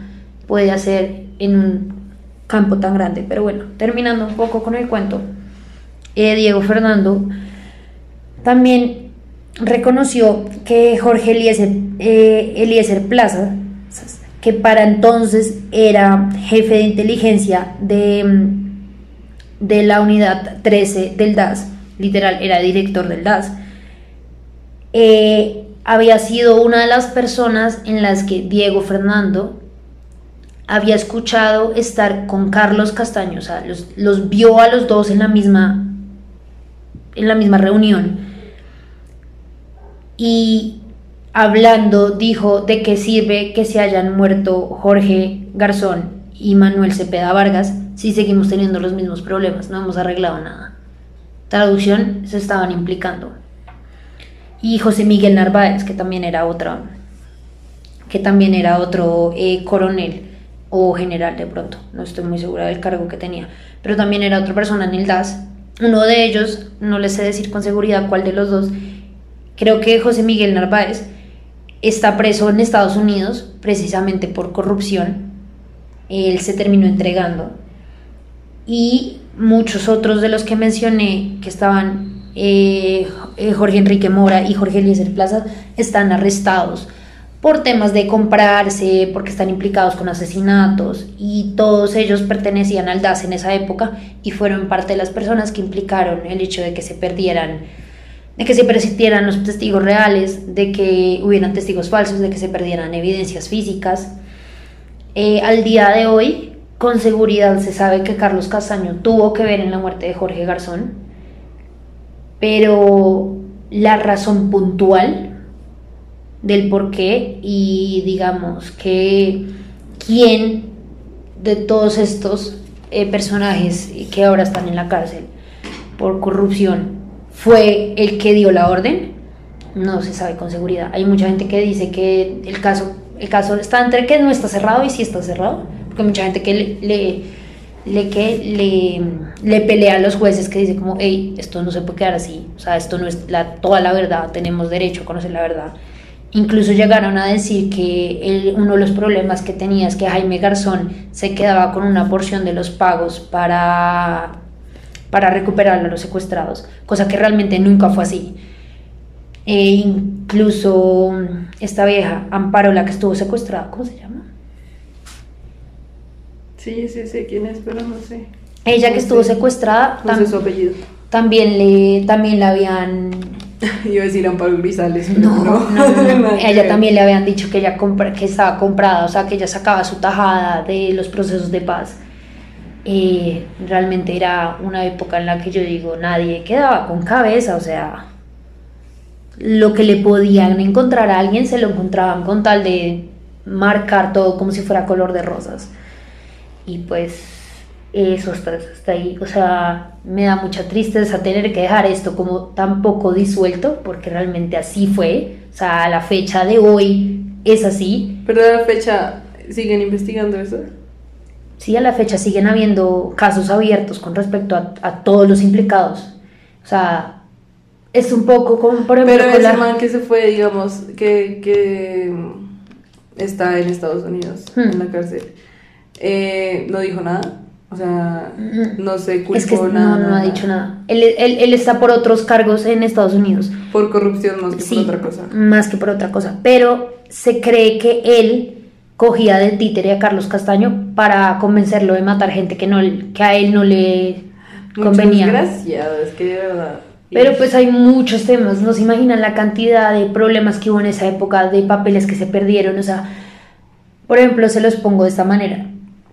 B: puede hacer en un campo tan grande. Pero bueno, terminando un poco con el cuento, eh, Diego Fernando también reconoció que Jorge Eliezer, eh, Eliezer Plaza, que para entonces era jefe de inteligencia de, mm, de la unidad 13 del DAS, literal, era director del DAS, eh, había sido una de las personas en las que Diego Fernando había escuchado estar con Carlos Castaño, o sea, los, los vio a los dos en la misma, en la misma reunión. Y hablando dijo de qué sirve que se hayan muerto Jorge Garzón y Manuel Cepeda Vargas si seguimos teniendo los mismos problemas, no hemos arreglado nada. Traducción, se estaban implicando. Y José Miguel Narváez, que también era otra, que también era otro eh, coronel o general de pronto, no estoy muy segura del cargo que tenía, pero también era otra persona en el DAS. Uno de ellos, no les sé decir con seguridad cuál de los dos, creo que José Miguel Narváez está preso en Estados Unidos precisamente por corrupción. Él se terminó entregando. Y muchos otros de los que mencioné que estaban eh, eh, Jorge Enrique Mora y Jorge Eliezer Plaza están arrestados por temas de comprarse, porque están implicados con asesinatos y todos ellos pertenecían al DAS en esa época y fueron parte de las personas que implicaron el hecho de que se perdieran, de que se persistieran los testigos reales, de que hubieran testigos falsos, de que se perdieran evidencias físicas. Eh, al día de hoy, con seguridad se sabe que Carlos Castaño tuvo que ver en la muerte de Jorge Garzón, pero la razón puntual del por qué y digamos que quién de todos estos eh, personajes que ahora están en la cárcel por corrupción fue el que dio la orden, no se sabe con seguridad. Hay mucha gente que dice que el caso, el caso está entre que no está cerrado y sí está cerrado, porque mucha gente que le, que le pelea a los jueces que dice como, hey, esto no se puede quedar así, o sea, esto no es la, toda la verdad, tenemos derecho a conocer la verdad. Incluso llegaron a decir que el- uno de los problemas que tenía es que Jaime Garzón se quedaba con una porción de los pagos para, para recuperar a los secuestrados, cosa que realmente nunca fue así. E incluso esta vieja, Amparo, la que estuvo secuestrada, ¿cómo se llama?
A: Sí, sí, sé quién es, pero no sé.
B: Ella que estuvo secuestrada
A: No sé
B: tam-
A: su apellido.
B: también le también la habían
A: Iba a decir Amparo Grisales, pero
B: no,
A: no.
B: no, no,
A: que
B: ella también le habían dicho que ella compra- que estaba comprada, o sea, que ella sacaba su tajada de los procesos de paz. Eh, realmente era una época en la que yo digo, nadie quedaba con cabeza, o sea, lo que le podían encontrar a alguien se lo encontraban con tal de marcar todo como si fuera color de rosas. Y pues eso está, está ahí, o sea, me da mucha tristeza tener que dejar esto como tan poco disuelto, porque realmente así fue, o sea, a la fecha de hoy es así,
A: Pero a la fecha, ¿siguen investigando eso?
B: sí, a la fecha siguen habiendo casos abiertos con respecto a, a todos los implicados, o sea, es un poco como, por ejemplo,
A: Pero ese
B: la-
A: man que se fue, digamos, que, que está en Estados Unidos,
B: Hmm.
A: en la cárcel, eh, no dijo nada. O sea, no se culpó
B: es que
A: nada.
B: no, no ha dicho nada. Él, él- él está por otros cargos en Estados Unidos.
A: Por corrupción más que
B: Sí,
A: por otra cosa.
B: Más que por otra cosa. Pero se cree que él cogía de títere a Carlos Castaño para convencerlo de matar gente que, no, que a él no le convenía.
A: Gracias, es que de verdad.
B: Pero pues hay muchos temas, no se imaginan la cantidad de problemas que hubo en esa época, de papeles que se perdieron, o sea, por ejemplo, se los pongo de esta manera.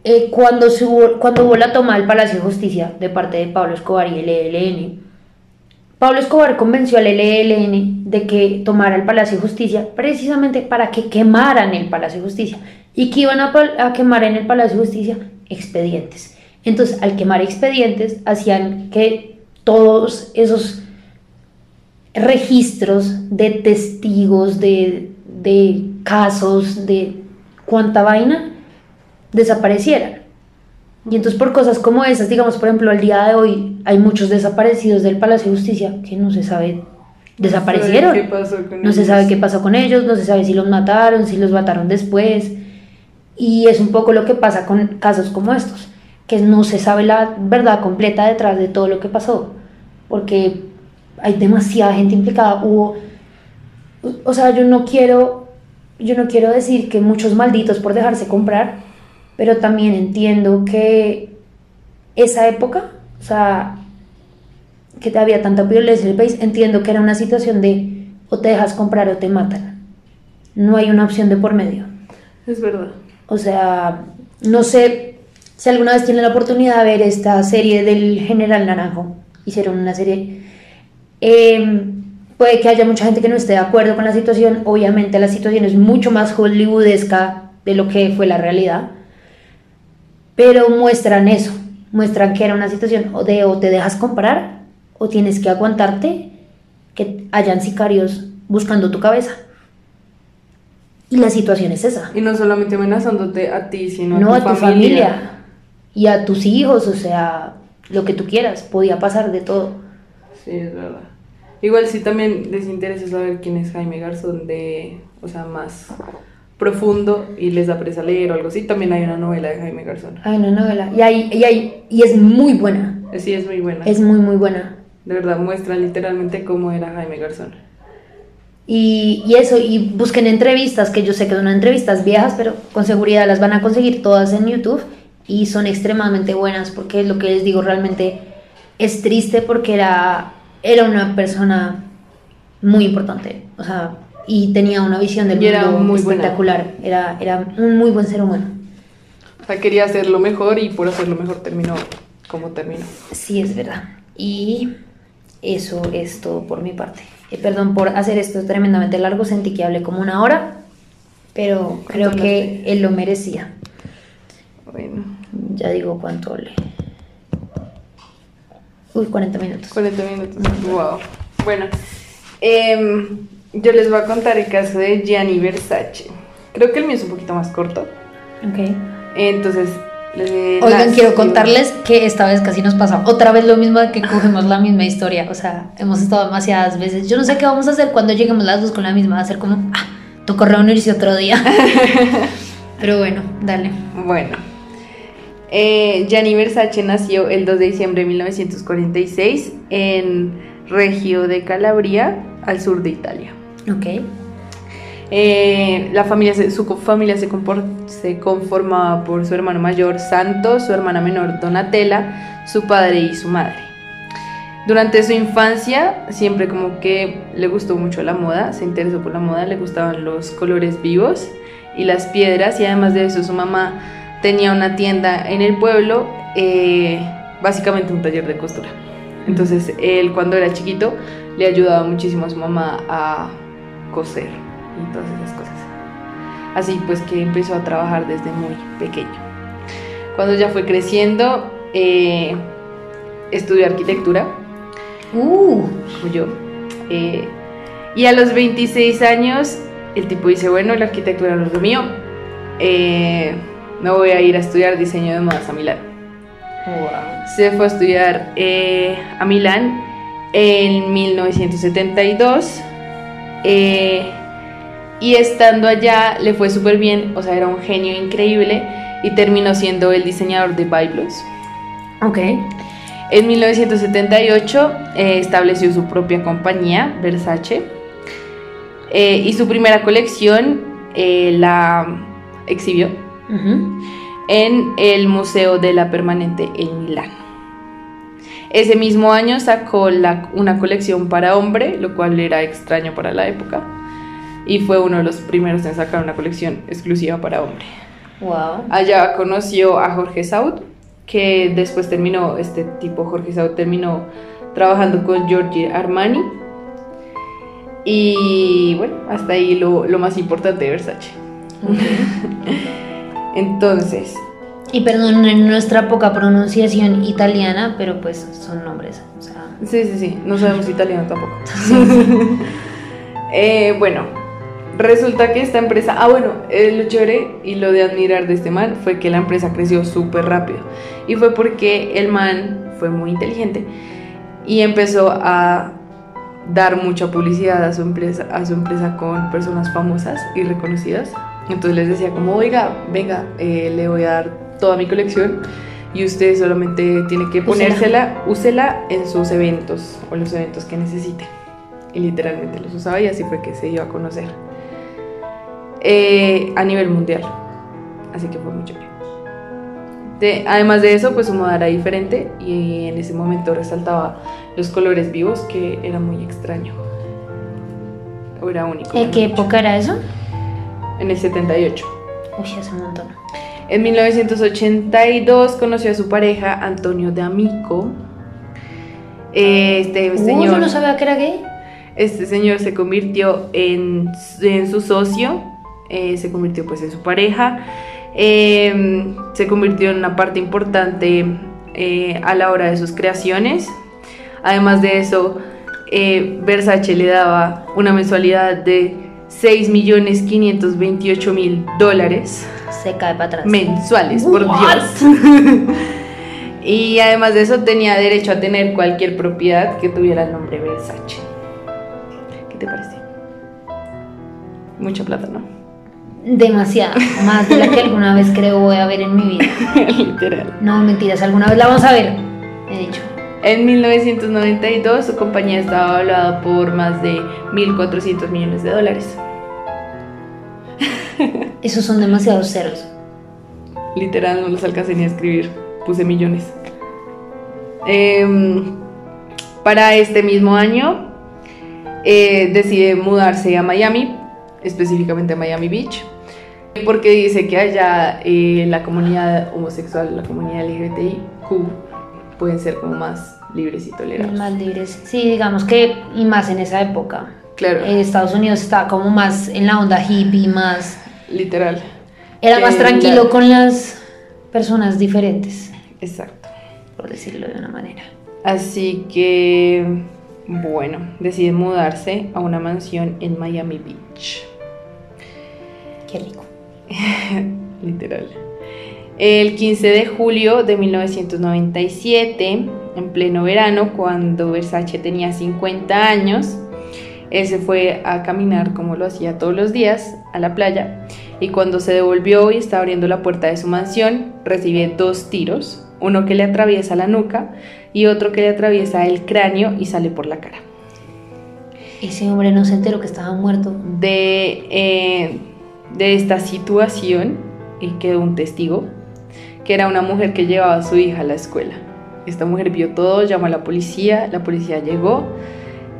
B: Eh, cuando, hubo, cuando hubo la toma del Palacio de Justicia de parte de Pablo Escobar y el ELN, Pablo Escobar convenció al ELN de que tomara el Palacio de Justicia precisamente para que quemaran el Palacio de Justicia. ¿Y que iban a quemar en el Palacio de Justicia? Expedientes. Entonces, al quemar expedientes, hacían que todos esos registros de testigos, de, de casos, de cuánta vaina, desaparecieran. Y entonces por cosas como esas, digamos, por ejemplo, al día de hoy hay muchos desaparecidos del Palacio de Justicia que no se sabe, desaparecieron.
A: ¿Qué pasó con
B: No se sabe qué pasó con ellos, no se sabe si los mataron, si los mataron después. Y es un poco lo que pasa con casos como estos, que no se sabe la verdad completa detrás de todo lo que pasó, porque hay demasiada gente implicada. Hubo, o sea, yo no quiero, yo no quiero decir que muchos malditos por dejarse comprar, pero también entiendo que esa época, o sea, que había tanta violencia en el país, entiendo que era una situación de o te dejas comprar o te matan. No hay una opción de por medio.
A: Es verdad.
B: O sea, no sé si alguna vez tienen la oportunidad de ver esta serie del General Naranjo. Hicieron una serie. Eh, puede que haya mucha gente que no esté de acuerdo con la situación. Obviamente la situación es mucho más hollywoodesca de lo que fue la realidad. Pero muestran eso. Muestran que era una situación o de o te dejas comprar o tienes que aguantarte que hayan sicarios buscando tu cabeza. Y la situación es esa.
A: Y no solamente amenazándote a ti, sino
B: No,
A: a tu, familia.
B: y a tus hijos, o sea, lo que tú quieras, podía pasar de todo.
A: Sí, es verdad. Igual sí también les interesa saber quién es Jaime Garzón de, o sea, más profundo y les da presa leer o algo así. También hay una novela de Jaime Garzón.
B: Hay una novela, y, hay, y, hay, y es muy buena,
A: Sí, es muy buena.
B: es muy, muy buena.
A: De verdad, muestra literalmente cómo era Jaime Garzón.
B: Y, y eso, y busquen entrevistas, que yo sé que son entrevistas viejas, pero con seguridad las van a conseguir todas en YouTube y son extremadamente buenas, porque lo que les digo realmente es triste porque era, era una persona muy importante, o sea, y tenía una visión del
A: Y era
B: mundo
A: muy buena.
B: espectacular, era, era un muy buen ser humano.
A: O sea, quería hacerlo mejor y por hacerlo mejor terminó como terminó.
B: Sí, es verdad. Y eso es todo por mi parte. Eh, perdón por hacer esto tremendamente largo, sentí que hablé como una hora, pero creo
A: ¿Cuánto
B: que él lo merecía.
A: Bueno,
B: Ya digo cuánto hablé. Uy, 40 minutos.
A: 40 minutos. Wow. Bueno, em, yo les voy a contar el caso de Gianni Versace. Creo que el mío es un poquito más corto.
B: Ok.
A: Entonces,
B: Oigan, quiero contarles que esta vez casi nos pasa otra vez lo mismo de que cogemos la misma historia. O sea, hemos estado demasiadas veces. Yo no sé qué vamos a hacer cuando lleguemos las dos con la misma. Va a ser como, ah, tocó reunirse otro día. Pero bueno, dale.
A: Bueno, eh, Gianni Versace nació el 2 de diciembre de 1946 en Reggio de Calabria, al sur de Italia.
B: Ok.
A: Eh, la familia, se- su familia se conformaba por su hermano mayor Santo, su hermana menor Donatella, su padre y su madre. Durante su infancia siempre como que le gustó mucho la moda, se interesó por la moda, le gustaban los colores vivos y las piedras y además de eso su mamá tenía una tienda en el pueblo, eh, básicamente un taller de costura. Entonces él cuando era chiquito le ayudaba muchísimo a su mamá a coser y todas esas cosas. Así pues que empezó a trabajar desde muy pequeño. Cuando ya fue creciendo, eh, estudió arquitectura,
B: Uh,
A: como yo. eh, y a los 26 años, el tipo dice, bueno, la arquitectura no es lo mío. eh, me voy a ir a estudiar diseño de modas a Milán. Se fue a estudiar eh, a Milán en 1972. Eh, y estando allá le fue súper bien, o sea, era un genio increíble y terminó siendo el diseñador de Byblos.
B: ok.
A: En 1978 eh, estableció su propia compañía, Versace, eh, y su primera colección eh, la exhibió en el Museo de la Permanente en Milán. Ese mismo año sacó la- una colección para hombre, lo cual era extraño para la época, y fue uno de los primeros en sacar una colección exclusiva para hombre.
B: Wow.
A: Allá conoció a Jorge Saud, que después terminó, este tipo Jorge Saud terminó trabajando con Giorgio Armani. Y bueno, hasta ahí lo, lo más importante de Versace. Entonces,
B: Y perdón en nuestra poca pronunciación italiana, pero pues son nombres. O sea,
A: sí, sí, sí, no sabemos italiano tampoco. Eh, bueno, resulta que esta empresa, ah bueno, eh, lo chévere y lo de admirar de este man fue que la empresa creció súper rápido. Y fue porque el man fue muy inteligente y empezó a dar mucha publicidad a su empresa, a su empresa con personas famosas y reconocidas. Entonces les decía como, oiga, venga, eh, le voy a dar toda mi colección y usted solamente tiene que ponérsela, úsela en sus eventos o los eventos que necesite. Y literalmente los usaba y así fue que se iba a conocer. Eh, a nivel mundial. Así que fue muy chévere. De- además de eso, pues su moda era diferente y en ese momento resaltaba los colores vivos, que era muy extraño. O era único.
B: ¿en qué época era eso?
A: En el 78.
B: Uy, hace un montón.
A: En 1982 conoció a su pareja Antonio D'Amico. Este señor,
B: yo no sabía que era gay.
A: este señor se convirtió en, en su socio, eh, se convirtió pues en su pareja, eh, se convirtió en una parte importante eh, a la hora de sus creaciones. Además de eso, eh, Versace le daba una mensualidad de 6.528.000 dólares
B: Se cae para atrás.
A: mensuales, por
B: What?
A: Dios. y además de eso tenía derecho a tener cualquier propiedad que tuviera el nombre Versace. ¿Qué te parece? Mucha plata, ¿no?
B: Demasiada. Más de la que alguna vez creo voy a ver en mi vida.
A: Literal.
B: No, mentiras, alguna vez la vamos a ver. He dicho.
A: En 1992 su compañía estaba valuada por más de 1.400 millones de dólares.
B: Esos son demasiados ceros.
A: Literal, no los alcancé ni a escribir. Puse millones. Em, para este mismo año, eh, decide mudarse a Miami, específicamente a Miami Beach, porque dice que allá eh, la comunidad homosexual, la comunidad LGBTIQ, pueden ser como más libres y tolerados.
B: Más libres. Sí, digamos que, y más en esa época.
A: Claro,
B: Eh, Estados Unidos estaba como más en la onda hippie, más.
A: literal.
B: Era más
A: Eh,
B: tranquilo
A: la-
B: con las personas diferentes,
A: Exacto.
B: por decirlo de una manera.
A: Así que, bueno, decide mudarse a una mansión en Miami Beach.
B: Qué rico.
A: Literal. El 15 de julio de 1997, en pleno verano, cuando Versace tenía 50 años, él se fue a caminar como lo hacía todos los días a la playa y cuando se devolvió y estaba abriendo la puerta de su mansión, recibe dos tiros, uno que le atraviesa la nuca y otro que le atraviesa el cráneo y sale por la cara.
B: Ese hombre no se enteró que estaba muerto.
A: De, eh, de esta situación y quedó un testigo, que era una mujer que llevaba a su hija a la escuela. Esta mujer vio todo, llamó a la policía, la policía llegó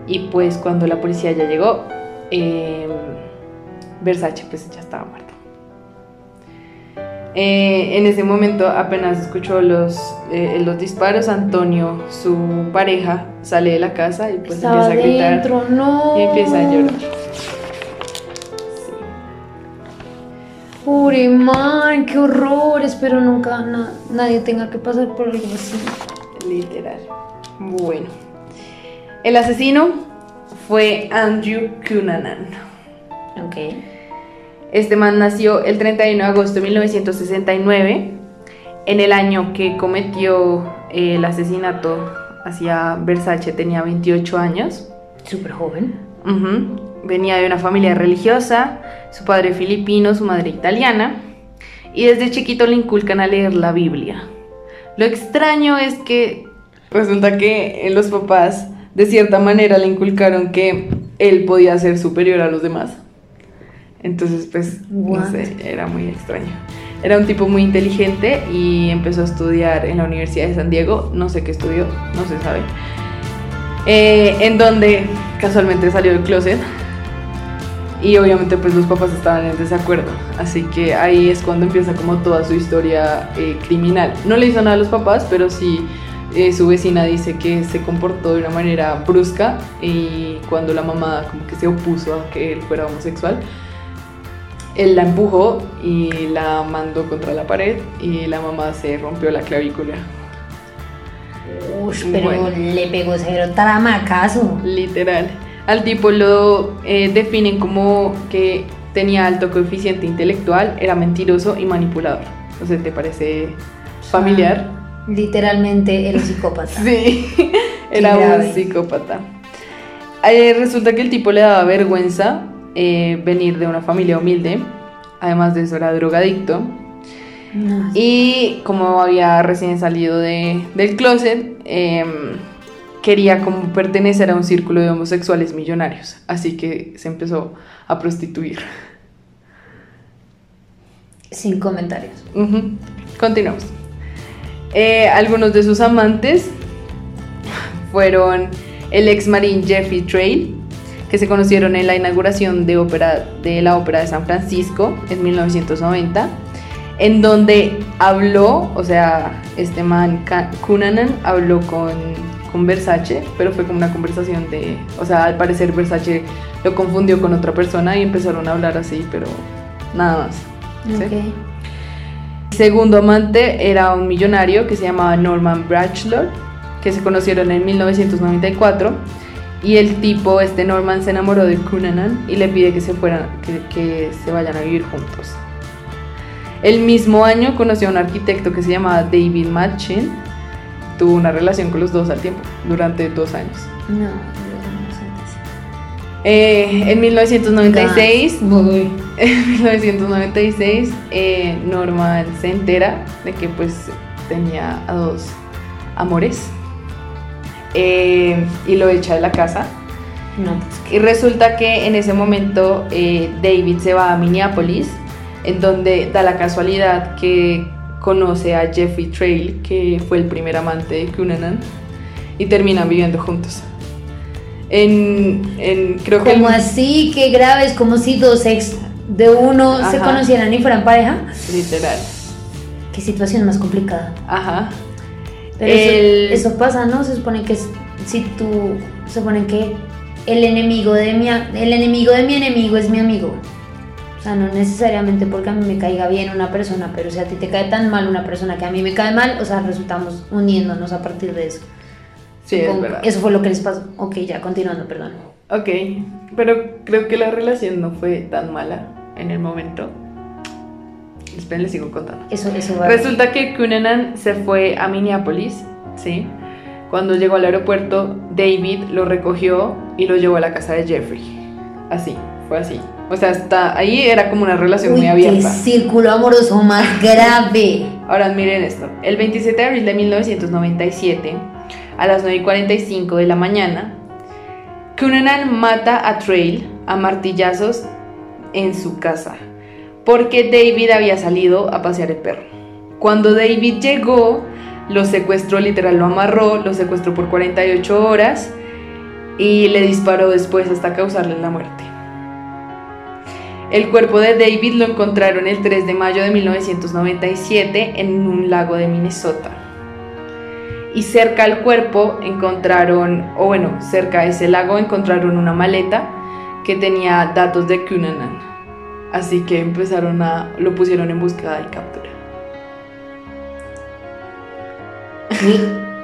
A: y pues cuando la policía ya llegó, eh, Versace pues ya estaba muerto. Eh, en ese momento apenas escuchó los, eh, los disparos, Antonio, su pareja, sale de la casa y pues
B: Estaba
A: empieza a gritar
B: dentro, no.
A: y empieza a llorar.
B: Pobre man, qué horror. Espero nunca na- nadie tenga que pasar por algo así.
A: Literal. Bueno. El asesino fue Andrew Cunanan.
B: Ok.
A: Este man nació el 31 de agosto de 1969, en el año que cometió eh, el asesinato hacia Versace, tenía 28 años.
B: Súper joven.
A: Ujú. Venía de una familia religiosa, su padre filipino, su madre italiana, y desde chiquito le inculcan a leer la Biblia. Lo extraño es que resulta que eh, los papás de cierta manera le inculcaron que él podía ser superior a los demás. Entonces, pues,
B: What?
A: no sé, era muy extraño. Era un tipo muy inteligente y empezó a estudiar en la Universidad de San Diego, no sé qué estudió, no se sabe, eh, en donde casualmente salió del closet y obviamente pues los papás estaban en desacuerdo, así que ahí es cuando empieza como toda su historia eh, criminal. No le hizo nada a los papás, pero sí eh, su vecina dice que se comportó de una manera brusca y cuando la mamá como que se opuso a que él fuera homosexual, él la empujó y la mandó contra la pared y la mamá se rompió la clavícula.
B: Ush, pero
A: Bueno.
B: le pegó cero tramacazo.
A: Literal. Al tipo lo eh, definen como que tenía alto coeficiente intelectual, era mentiroso y manipulador. O sea, ¿te parece familiar?
B: Literalmente el psicópata.
A: Sí, era un psicópata. Eh, resulta que el tipo le daba vergüenza eh, venir de una familia humilde. Además de eso, era drogadicto.
B: No,
A: Y como había recién salido de- del closet, em, quería como pertenecer a un círculo de homosexuales millonarios. Así que se empezó a prostituir.
B: Sin comentarios.
A: Continuamos. Eh, algunos de sus amantes fueron el ex marín Jeffrey Trail, que se conocieron en la inauguración de, ópera, de la Ópera de San Francisco en 1990, en donde habló, o sea, este man Cunanan habló con, con Versace, pero fue como una conversación de, o sea, al parecer Versace lo confundió con otra persona y empezaron a hablar así, pero nada más. ¿sí? Segundo amante era un millonario que se llamaba Norman Bachelor, que se conocieron en 1994. Y el tipo, este Norman, se enamoró de Cunanan y le pide que se, fueran, que, que se vayan a vivir juntos. El mismo año conoció a un arquitecto que se llamaba David Matchin. Tuvo una relación con los dos al tiempo, durante dos años.
B: No.
A: Eh, en 1996
B: Uy.
A: En 1996, eh, Norman se entera de que pues tenía a dos amores eh, y lo echa de la casa.
B: No,
A: Y resulta que en ese momento eh, David se va a Minneapolis, en donde da la casualidad que conoce a Jeffrey Trail, que fue el primer amante de Cunanan, y terminan viviendo juntos. En, en- creo que el-
B: ¿Cómo así? Qué grave, es como si dos ex de uno se conocieran y fueran pareja.
A: literal.
B: Qué situación más complicada.
A: Ajá.
B: Pero
A: El-
B: eso, eso pasa, ¿no? Se supone que es- si tú, se supone que el enemigo de mi, el enemigo de mi enemigo es mi amigo. Sea, no necesariamente porque a mí me caiga bien una persona, pero si a ti te cae tan mal una persona que a mí me cae mal, o sea, resultamos uniéndonos a partir de eso.
A: Sí, es verdad.
B: Eso fue lo que les pasó. Ok, ya continuando, perdón.
A: Ok, pero creo que la relación no fue tan mala en el momento. Esperen, les sigo contando.
B: Eso, eso va.
A: Resulta que Cunanan se fue a Minneapolis, ¿sí? Cuando llegó al aeropuerto, David lo recogió y lo llevó a la casa de Jeffrey. Así, fue así. O sea, hasta ahí era como una relación
B: Uy,
A: muy
B: qué
A: abierta.
B: círculo amoroso más grave.
A: Ahora miren esto. El 27 de abril de 1997, a las 9 y 45 de la mañana, Cunanan mata a Trail a martillazos en su casa, porque David había salido a pasear el perro. Cuando David llegó, lo secuestró, literal, lo amarró, lo secuestró por 48 horas y le disparó después hasta causarle la muerte. El cuerpo de David lo encontraron el 3 de mayo de 1997 en un lago de Minnesota. Y cerca al cuerpo encontraron, o bueno, cerca de ese lago encontraron una maleta que tenía datos de Cunanan. Así que empezaron a, lo pusieron en búsqueda y captura.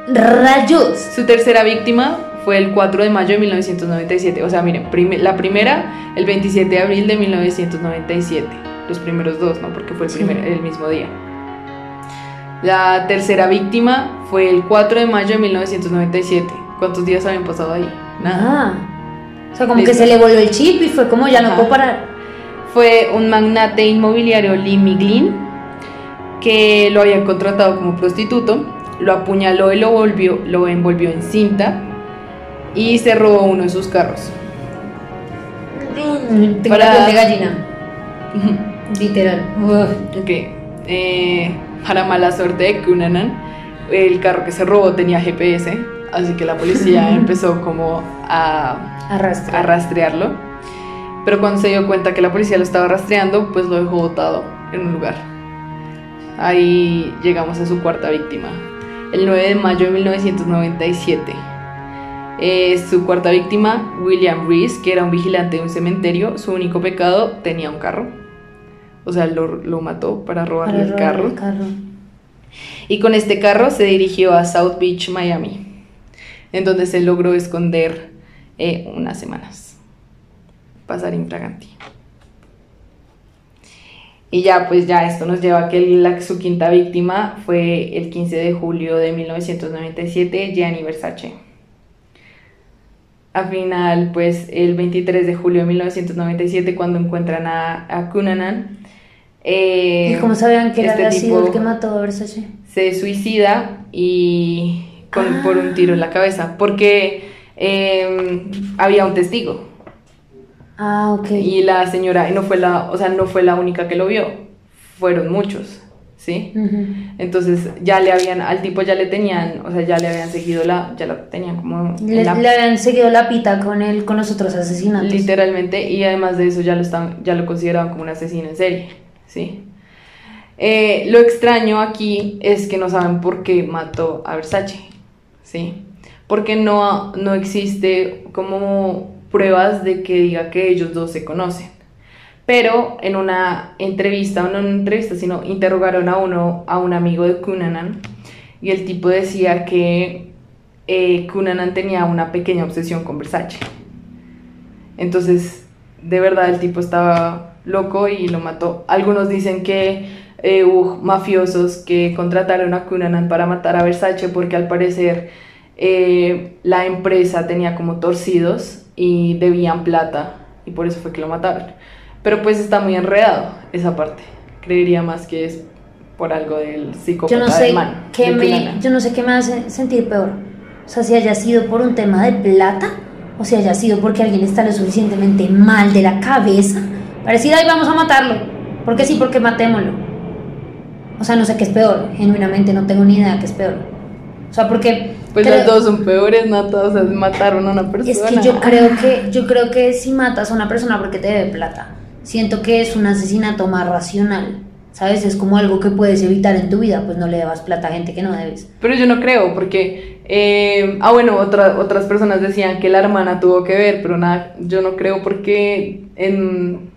B: Rayos.
A: Su tercera víctima fue el 4 de mayo de 1997. O sea, miren, la primera el 27 de abril de 1997. Los primeros dos, ¿no? Porque fue el,
B: Sí.
A: primer- el mismo día. La tercera víctima fue el 4 de mayo de 1997. ¿Cuántos días habían pasado ahí? Nada.
B: Ah. O sea, como
A: Listo.
B: que se le volvió el chip y fue como ya no puedo parar.
A: Fue un magnate inmobiliario Lee Miglin que lo había contratado como prostituto, lo apuñaló y lo, volvió, lo envolvió en cinta y se robó uno de sus carros.
B: Tengo
A: Para-
B: la piel de gallina. Literal. Uf.
A: Ok. Eh, para mala suerte de Cunanan, el carro que se robó tenía GPS, así que la policía empezó como a,
B: Arrastra.
A: a rastrearlo. Pero cuando se dio cuenta que la policía lo estaba rastreando, pues lo dejó botado en un lugar. Ahí llegamos a su cuarta víctima. El 9 de mayo de 1997. Eh, su cuarta víctima, William Reese, que era un vigilante de un cementerio, su único pecado tenía un carro. O sea, lo, lo mató para robarle
B: Para
A: el
B: robar
A: carro.
B: el carro.
A: Y con este carro se dirigió a South Beach, Miami, en donde se logró esconder eh, unas semanas. Pasar infraganti. Y ya, pues ya esto nos lleva a que la, su quinta víctima fue el 15 de julio de 1997, Gianni Versace. Al final, pues el 23 de julio de 1997, cuando encuentran a, a Cunanan, eh,
B: ¿Y cómo sabían que
A: este
B: había sido el
A: tipo-
B: que mató a Versace?
A: se suicida y con,
B: Ah.
A: por un tiro en la cabeza, porque eh, había un testigo
B: Ah, ok.
A: y la señora no fue la, o sea, no fue la única que lo vio, fueron muchos, ¿sí? Entonces ya le habían, al tipo ya le tenían, o sea, ya le habían seguido la, ya lo tenían como la-
B: le habían seguido la pita con él, con los otros asesinatos.
A: literalmente, y además de eso ya lo, están, ya lo consideraban como un asesino en serie, ¿sí? Eh, lo extraño aquí es que no saben por qué mató a Versace, ¿sí? Porque no, no existe como pruebas de que diga que ellos dos se conocen. Pero en una entrevista, no en una entrevista, sino interrogaron a uno, a un amigo de Cunanan, y el tipo decía que eh, Cunanan tenía una pequeña obsesión con Versace. Entonces, de verdad, el tipo estaba loco y lo mató. Algunos dicen que eh, hubo mafiosos que contrataron a Cunanan para matar a Versace porque al parecer eh, la empresa tenía como torcidos y debían plata y por eso fue que lo mataron. Pero pues está muy enredado esa parte. Creería más que es por algo del psicópata
B: Yo no sé qué me, yo no sé qué me hace sentir peor. O sea, si haya sido por un tema de plata o si haya sido porque alguien está lo suficientemente mal de la cabeza para decir, ay, vamos a matarlo. Porque sí, porque matémoslo. O sea, no sé qué es peor. Genuinamente no tengo ni idea qué es peor. O sea, porque
A: Pues
B: creo-
A: los dos son peores, Nata, o sea, mataron a una persona.
B: Es que yo creo que yo creo que si matas a una persona porque te debe plata, siento que es un asesinato más racional. ¿Sabes? Es como algo que puedes evitar en tu vida, pues no le debas plata a gente que no debes.
A: Pero yo no creo, porque. eh, ah, bueno, otra- otras personas decían que la hermana tuvo que ver, pero nada, yo no creo porque en-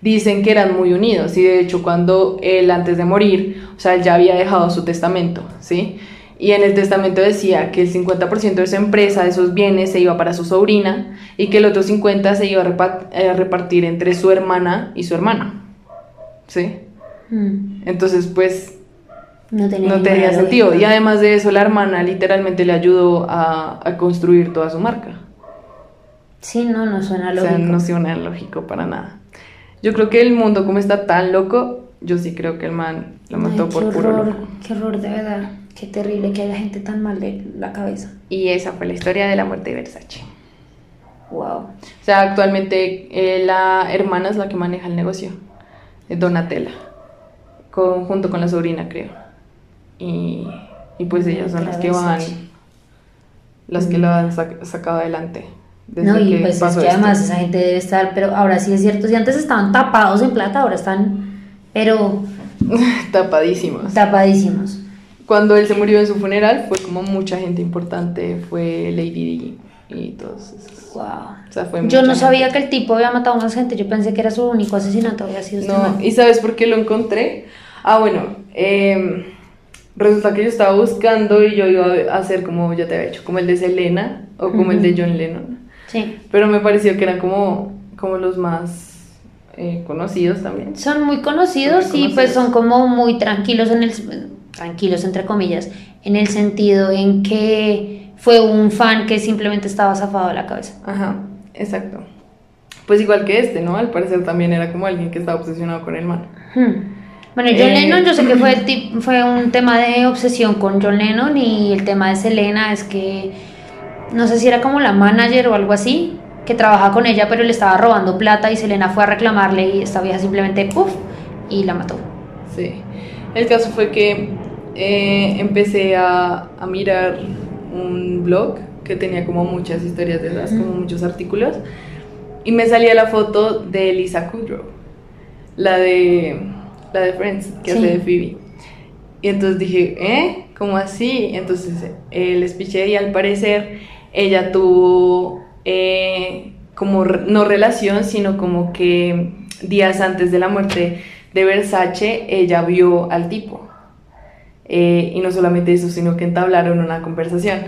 A: dicen que eran muy unidos. Y de hecho, cuando él antes de morir, o sea, él ya había dejado su testamento, ¿sí? Y en el testamento decía que el 50% de su empresa, de sus bienes, se iba para su sobrina y que el otro 50% se iba a repa- a repartir entre su hermana y su hermano, ¿sí?
B: Mm.
A: Entonces, pues,
B: No tenía,
A: no
B: ninguna
A: tenía sentido. Y además de eso, la hermana literalmente le ayudó a, a construir toda su marca.
B: Sí, no, no suena
A: O
B: lógico.
A: sea, no suena lógico para nada. Yo creo que el mundo como está tan loco, yo sí creo que el man lo
B: Ay,
A: mató
B: qué
A: por puro
B: horror,
A: loco.
B: qué horror, de verdad. Qué terrible que haya gente tan mal de la cabeza.
A: Y esa fue la historia de la muerte de Versace.
B: Wow.
A: O sea, actualmente eh, la hermana es la que maneja el negocio, es Donatella, con, junto con la sobrina, creo. Y, y pues ellas son las que van, las que lo han sac- sacado adelante. desde
B: No, y
A: que
B: pues es que
A: esto.
B: además esa gente debe estar, pero ahora sí es cierto, si antes estaban tapados en plata, ahora están, pero
A: Tapadísimos.
B: tapadísimos.
A: Cuando él se murió en su funeral, fue como mucha gente importante, fue Lady Di y todos esos.
B: Wow.
A: O sea, fue
B: Yo no
A: gente.
B: sabía que el tipo había matado a más gente, yo pensé que era su único asesinato, había sido este
A: No. ¿y sabes por qué lo encontré? Ah, bueno, em, resulta que yo estaba buscando y yo iba a hacer como ya te había hecho, como el de Selena o como el de John Lennon.
B: Sí.
A: Pero me pareció que eran como, como los más eh, conocidos también.
B: Son muy conocidos
A: Son muy
B: y pues
A: conocidos.
B: son como muy tranquilos en el tranquilos entre comillas, en el sentido en que fue un fan que simplemente estaba zafado de la cabeza.
A: Ajá, exacto. Pues igual que este, ¿no? Al parecer también era como alguien que estaba obsesionado con el man.
B: Hmm. Bueno, John
A: Eh.
B: Lennon, yo sé que fue, fue un tema de obsesión con John Lennon y el tema de Selena es que no sé si era como la manager o algo así, que trabajaba con ella, pero le estaba robando plata y Selena fue a reclamarle y esta vieja simplemente puff y la mató.
A: Sí. El caso fue que eh, empecé a, a mirar un blog que tenía como muchas historias de esas, como muchos artículos, y me salía la foto de Lisa Kudrow, la de, la de Friends, que
B: Sí.
A: hace de Phoebe. Y entonces dije, ¿eh? ¿Cómo así? Entonces eh, les piché y al parecer ella tuvo eh, como, no relación, sino como que días antes de la muerte de Versace, ella vio al tipo. Eh, y no solamente eso, sino que entablaron una conversación.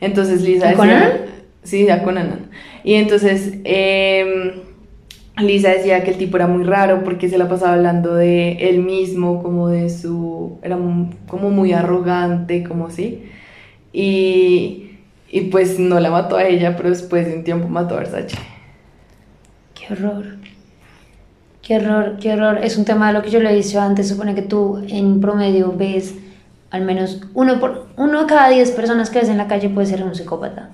A: Entonces Lisa
B: ¿Y con
A: decía-
B: Anan?
A: Sí, ya con Anan. Y entonces em, Lisa decía que el tipo era muy raro porque se la pasaba hablando de él mismo, como de su... Era como muy arrogante, como así. Y, y pues no la mató a ella, pero después de un tiempo mató a Versace.
B: Qué horror. Qué horror, qué horror. Es un tema de lo que yo le he dicho antes. Supone que tú en promedio ves al menos uno por uno de cada diez personas que ves en la calle puede ser un psicópata.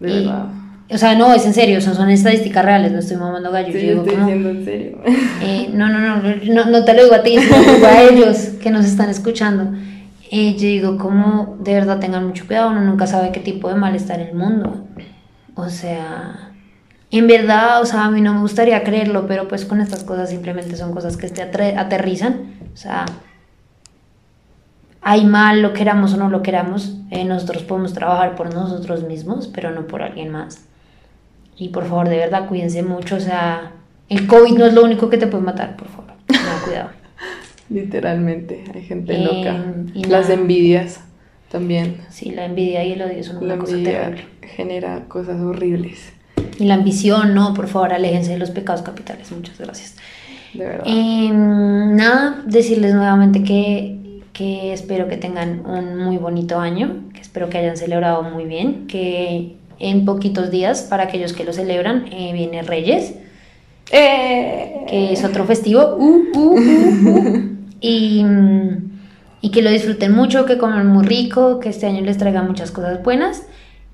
A: De
B: Y-
A: verdad.
B: O sea, no, es en serio, son, son estadísticas reales, no estoy mamando gallo.
A: Sí,
B: yo
A: yo
B: digo
A: estoy
B: como,
A: diciendo en serio.
B: eh, no, no, no, no, no te lo digo a ti, lo digo a ellos que nos están escuchando. Eh, yo digo, como de verdad tengan mucho cuidado, uno nunca sabe qué tipo de mal está en el mundo. O sea, en verdad, o sea, a mí no me gustaría creerlo, pero pues con estas cosas simplemente son cosas que te aterrizan. O sea, hay mal, lo queramos o no lo queramos, eh, nosotros podemos trabajar por nosotros mismos, pero no por alguien más. Y por favor, de verdad, cuídense mucho. O sea, el COVID no es lo único que te puede matar, por favor. Cuidado.
A: Literalmente, hay gente
B: Eh,
A: loca.
B: y
A: Las
B: nada.
A: envidias también.
B: Sí, la envidia y el odio son una
A: La
B: cosa terrible.
A: genera cosas horribles,
B: Y la ambición, no, por favor, aléjense de los pecados capitales. Muchas gracias.
A: de verdad.
B: Eh, nada, decirles nuevamente que, que espero que tengan un muy bonito año, que espero que hayan celebrado muy bien, que en poquitos días, para aquellos que lo celebran, eh, viene Reyes.
A: Eh,
B: que es otro festivo. Uh, uh, uh, uh. Y, mm, y que lo disfruten mucho, que coman muy rico, que este año les traiga muchas cosas buenas.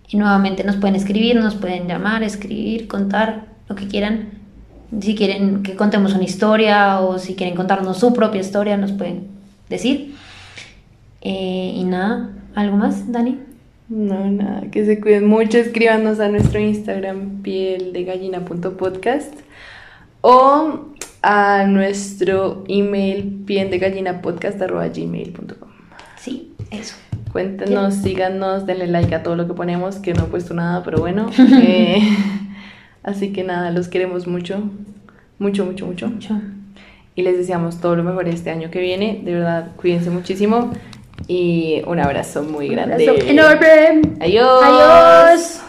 B: Y nuevamente nos pueden escribir, nos pueden llamar, escribir, contar lo que quieran. Si quieren que contemos una historia o si quieren contarnos su propia historia, nos pueden decir. Eh, y nada, ¿algo más, Dani?
A: No, nada, que se cuiden mucho, escríbanos a nuestro Instagram pieldegallina.podcast o a nuestro email pieldegallinapodcast.gmail.com
B: Sí, eso.
A: Cuéntenos, síganos, denle like a todo lo que ponemos, que no he puesto nada, pero bueno. Eh, así que nada, los queremos mucho, mucho, mucho, mucho.
B: Mucho.
A: Y les deseamos todo lo mejor este año que viene. De verdad, cuídense muchísimo y un abrazo muy grande.
B: Abrazo enorme.
A: Adiós.
B: Adiós.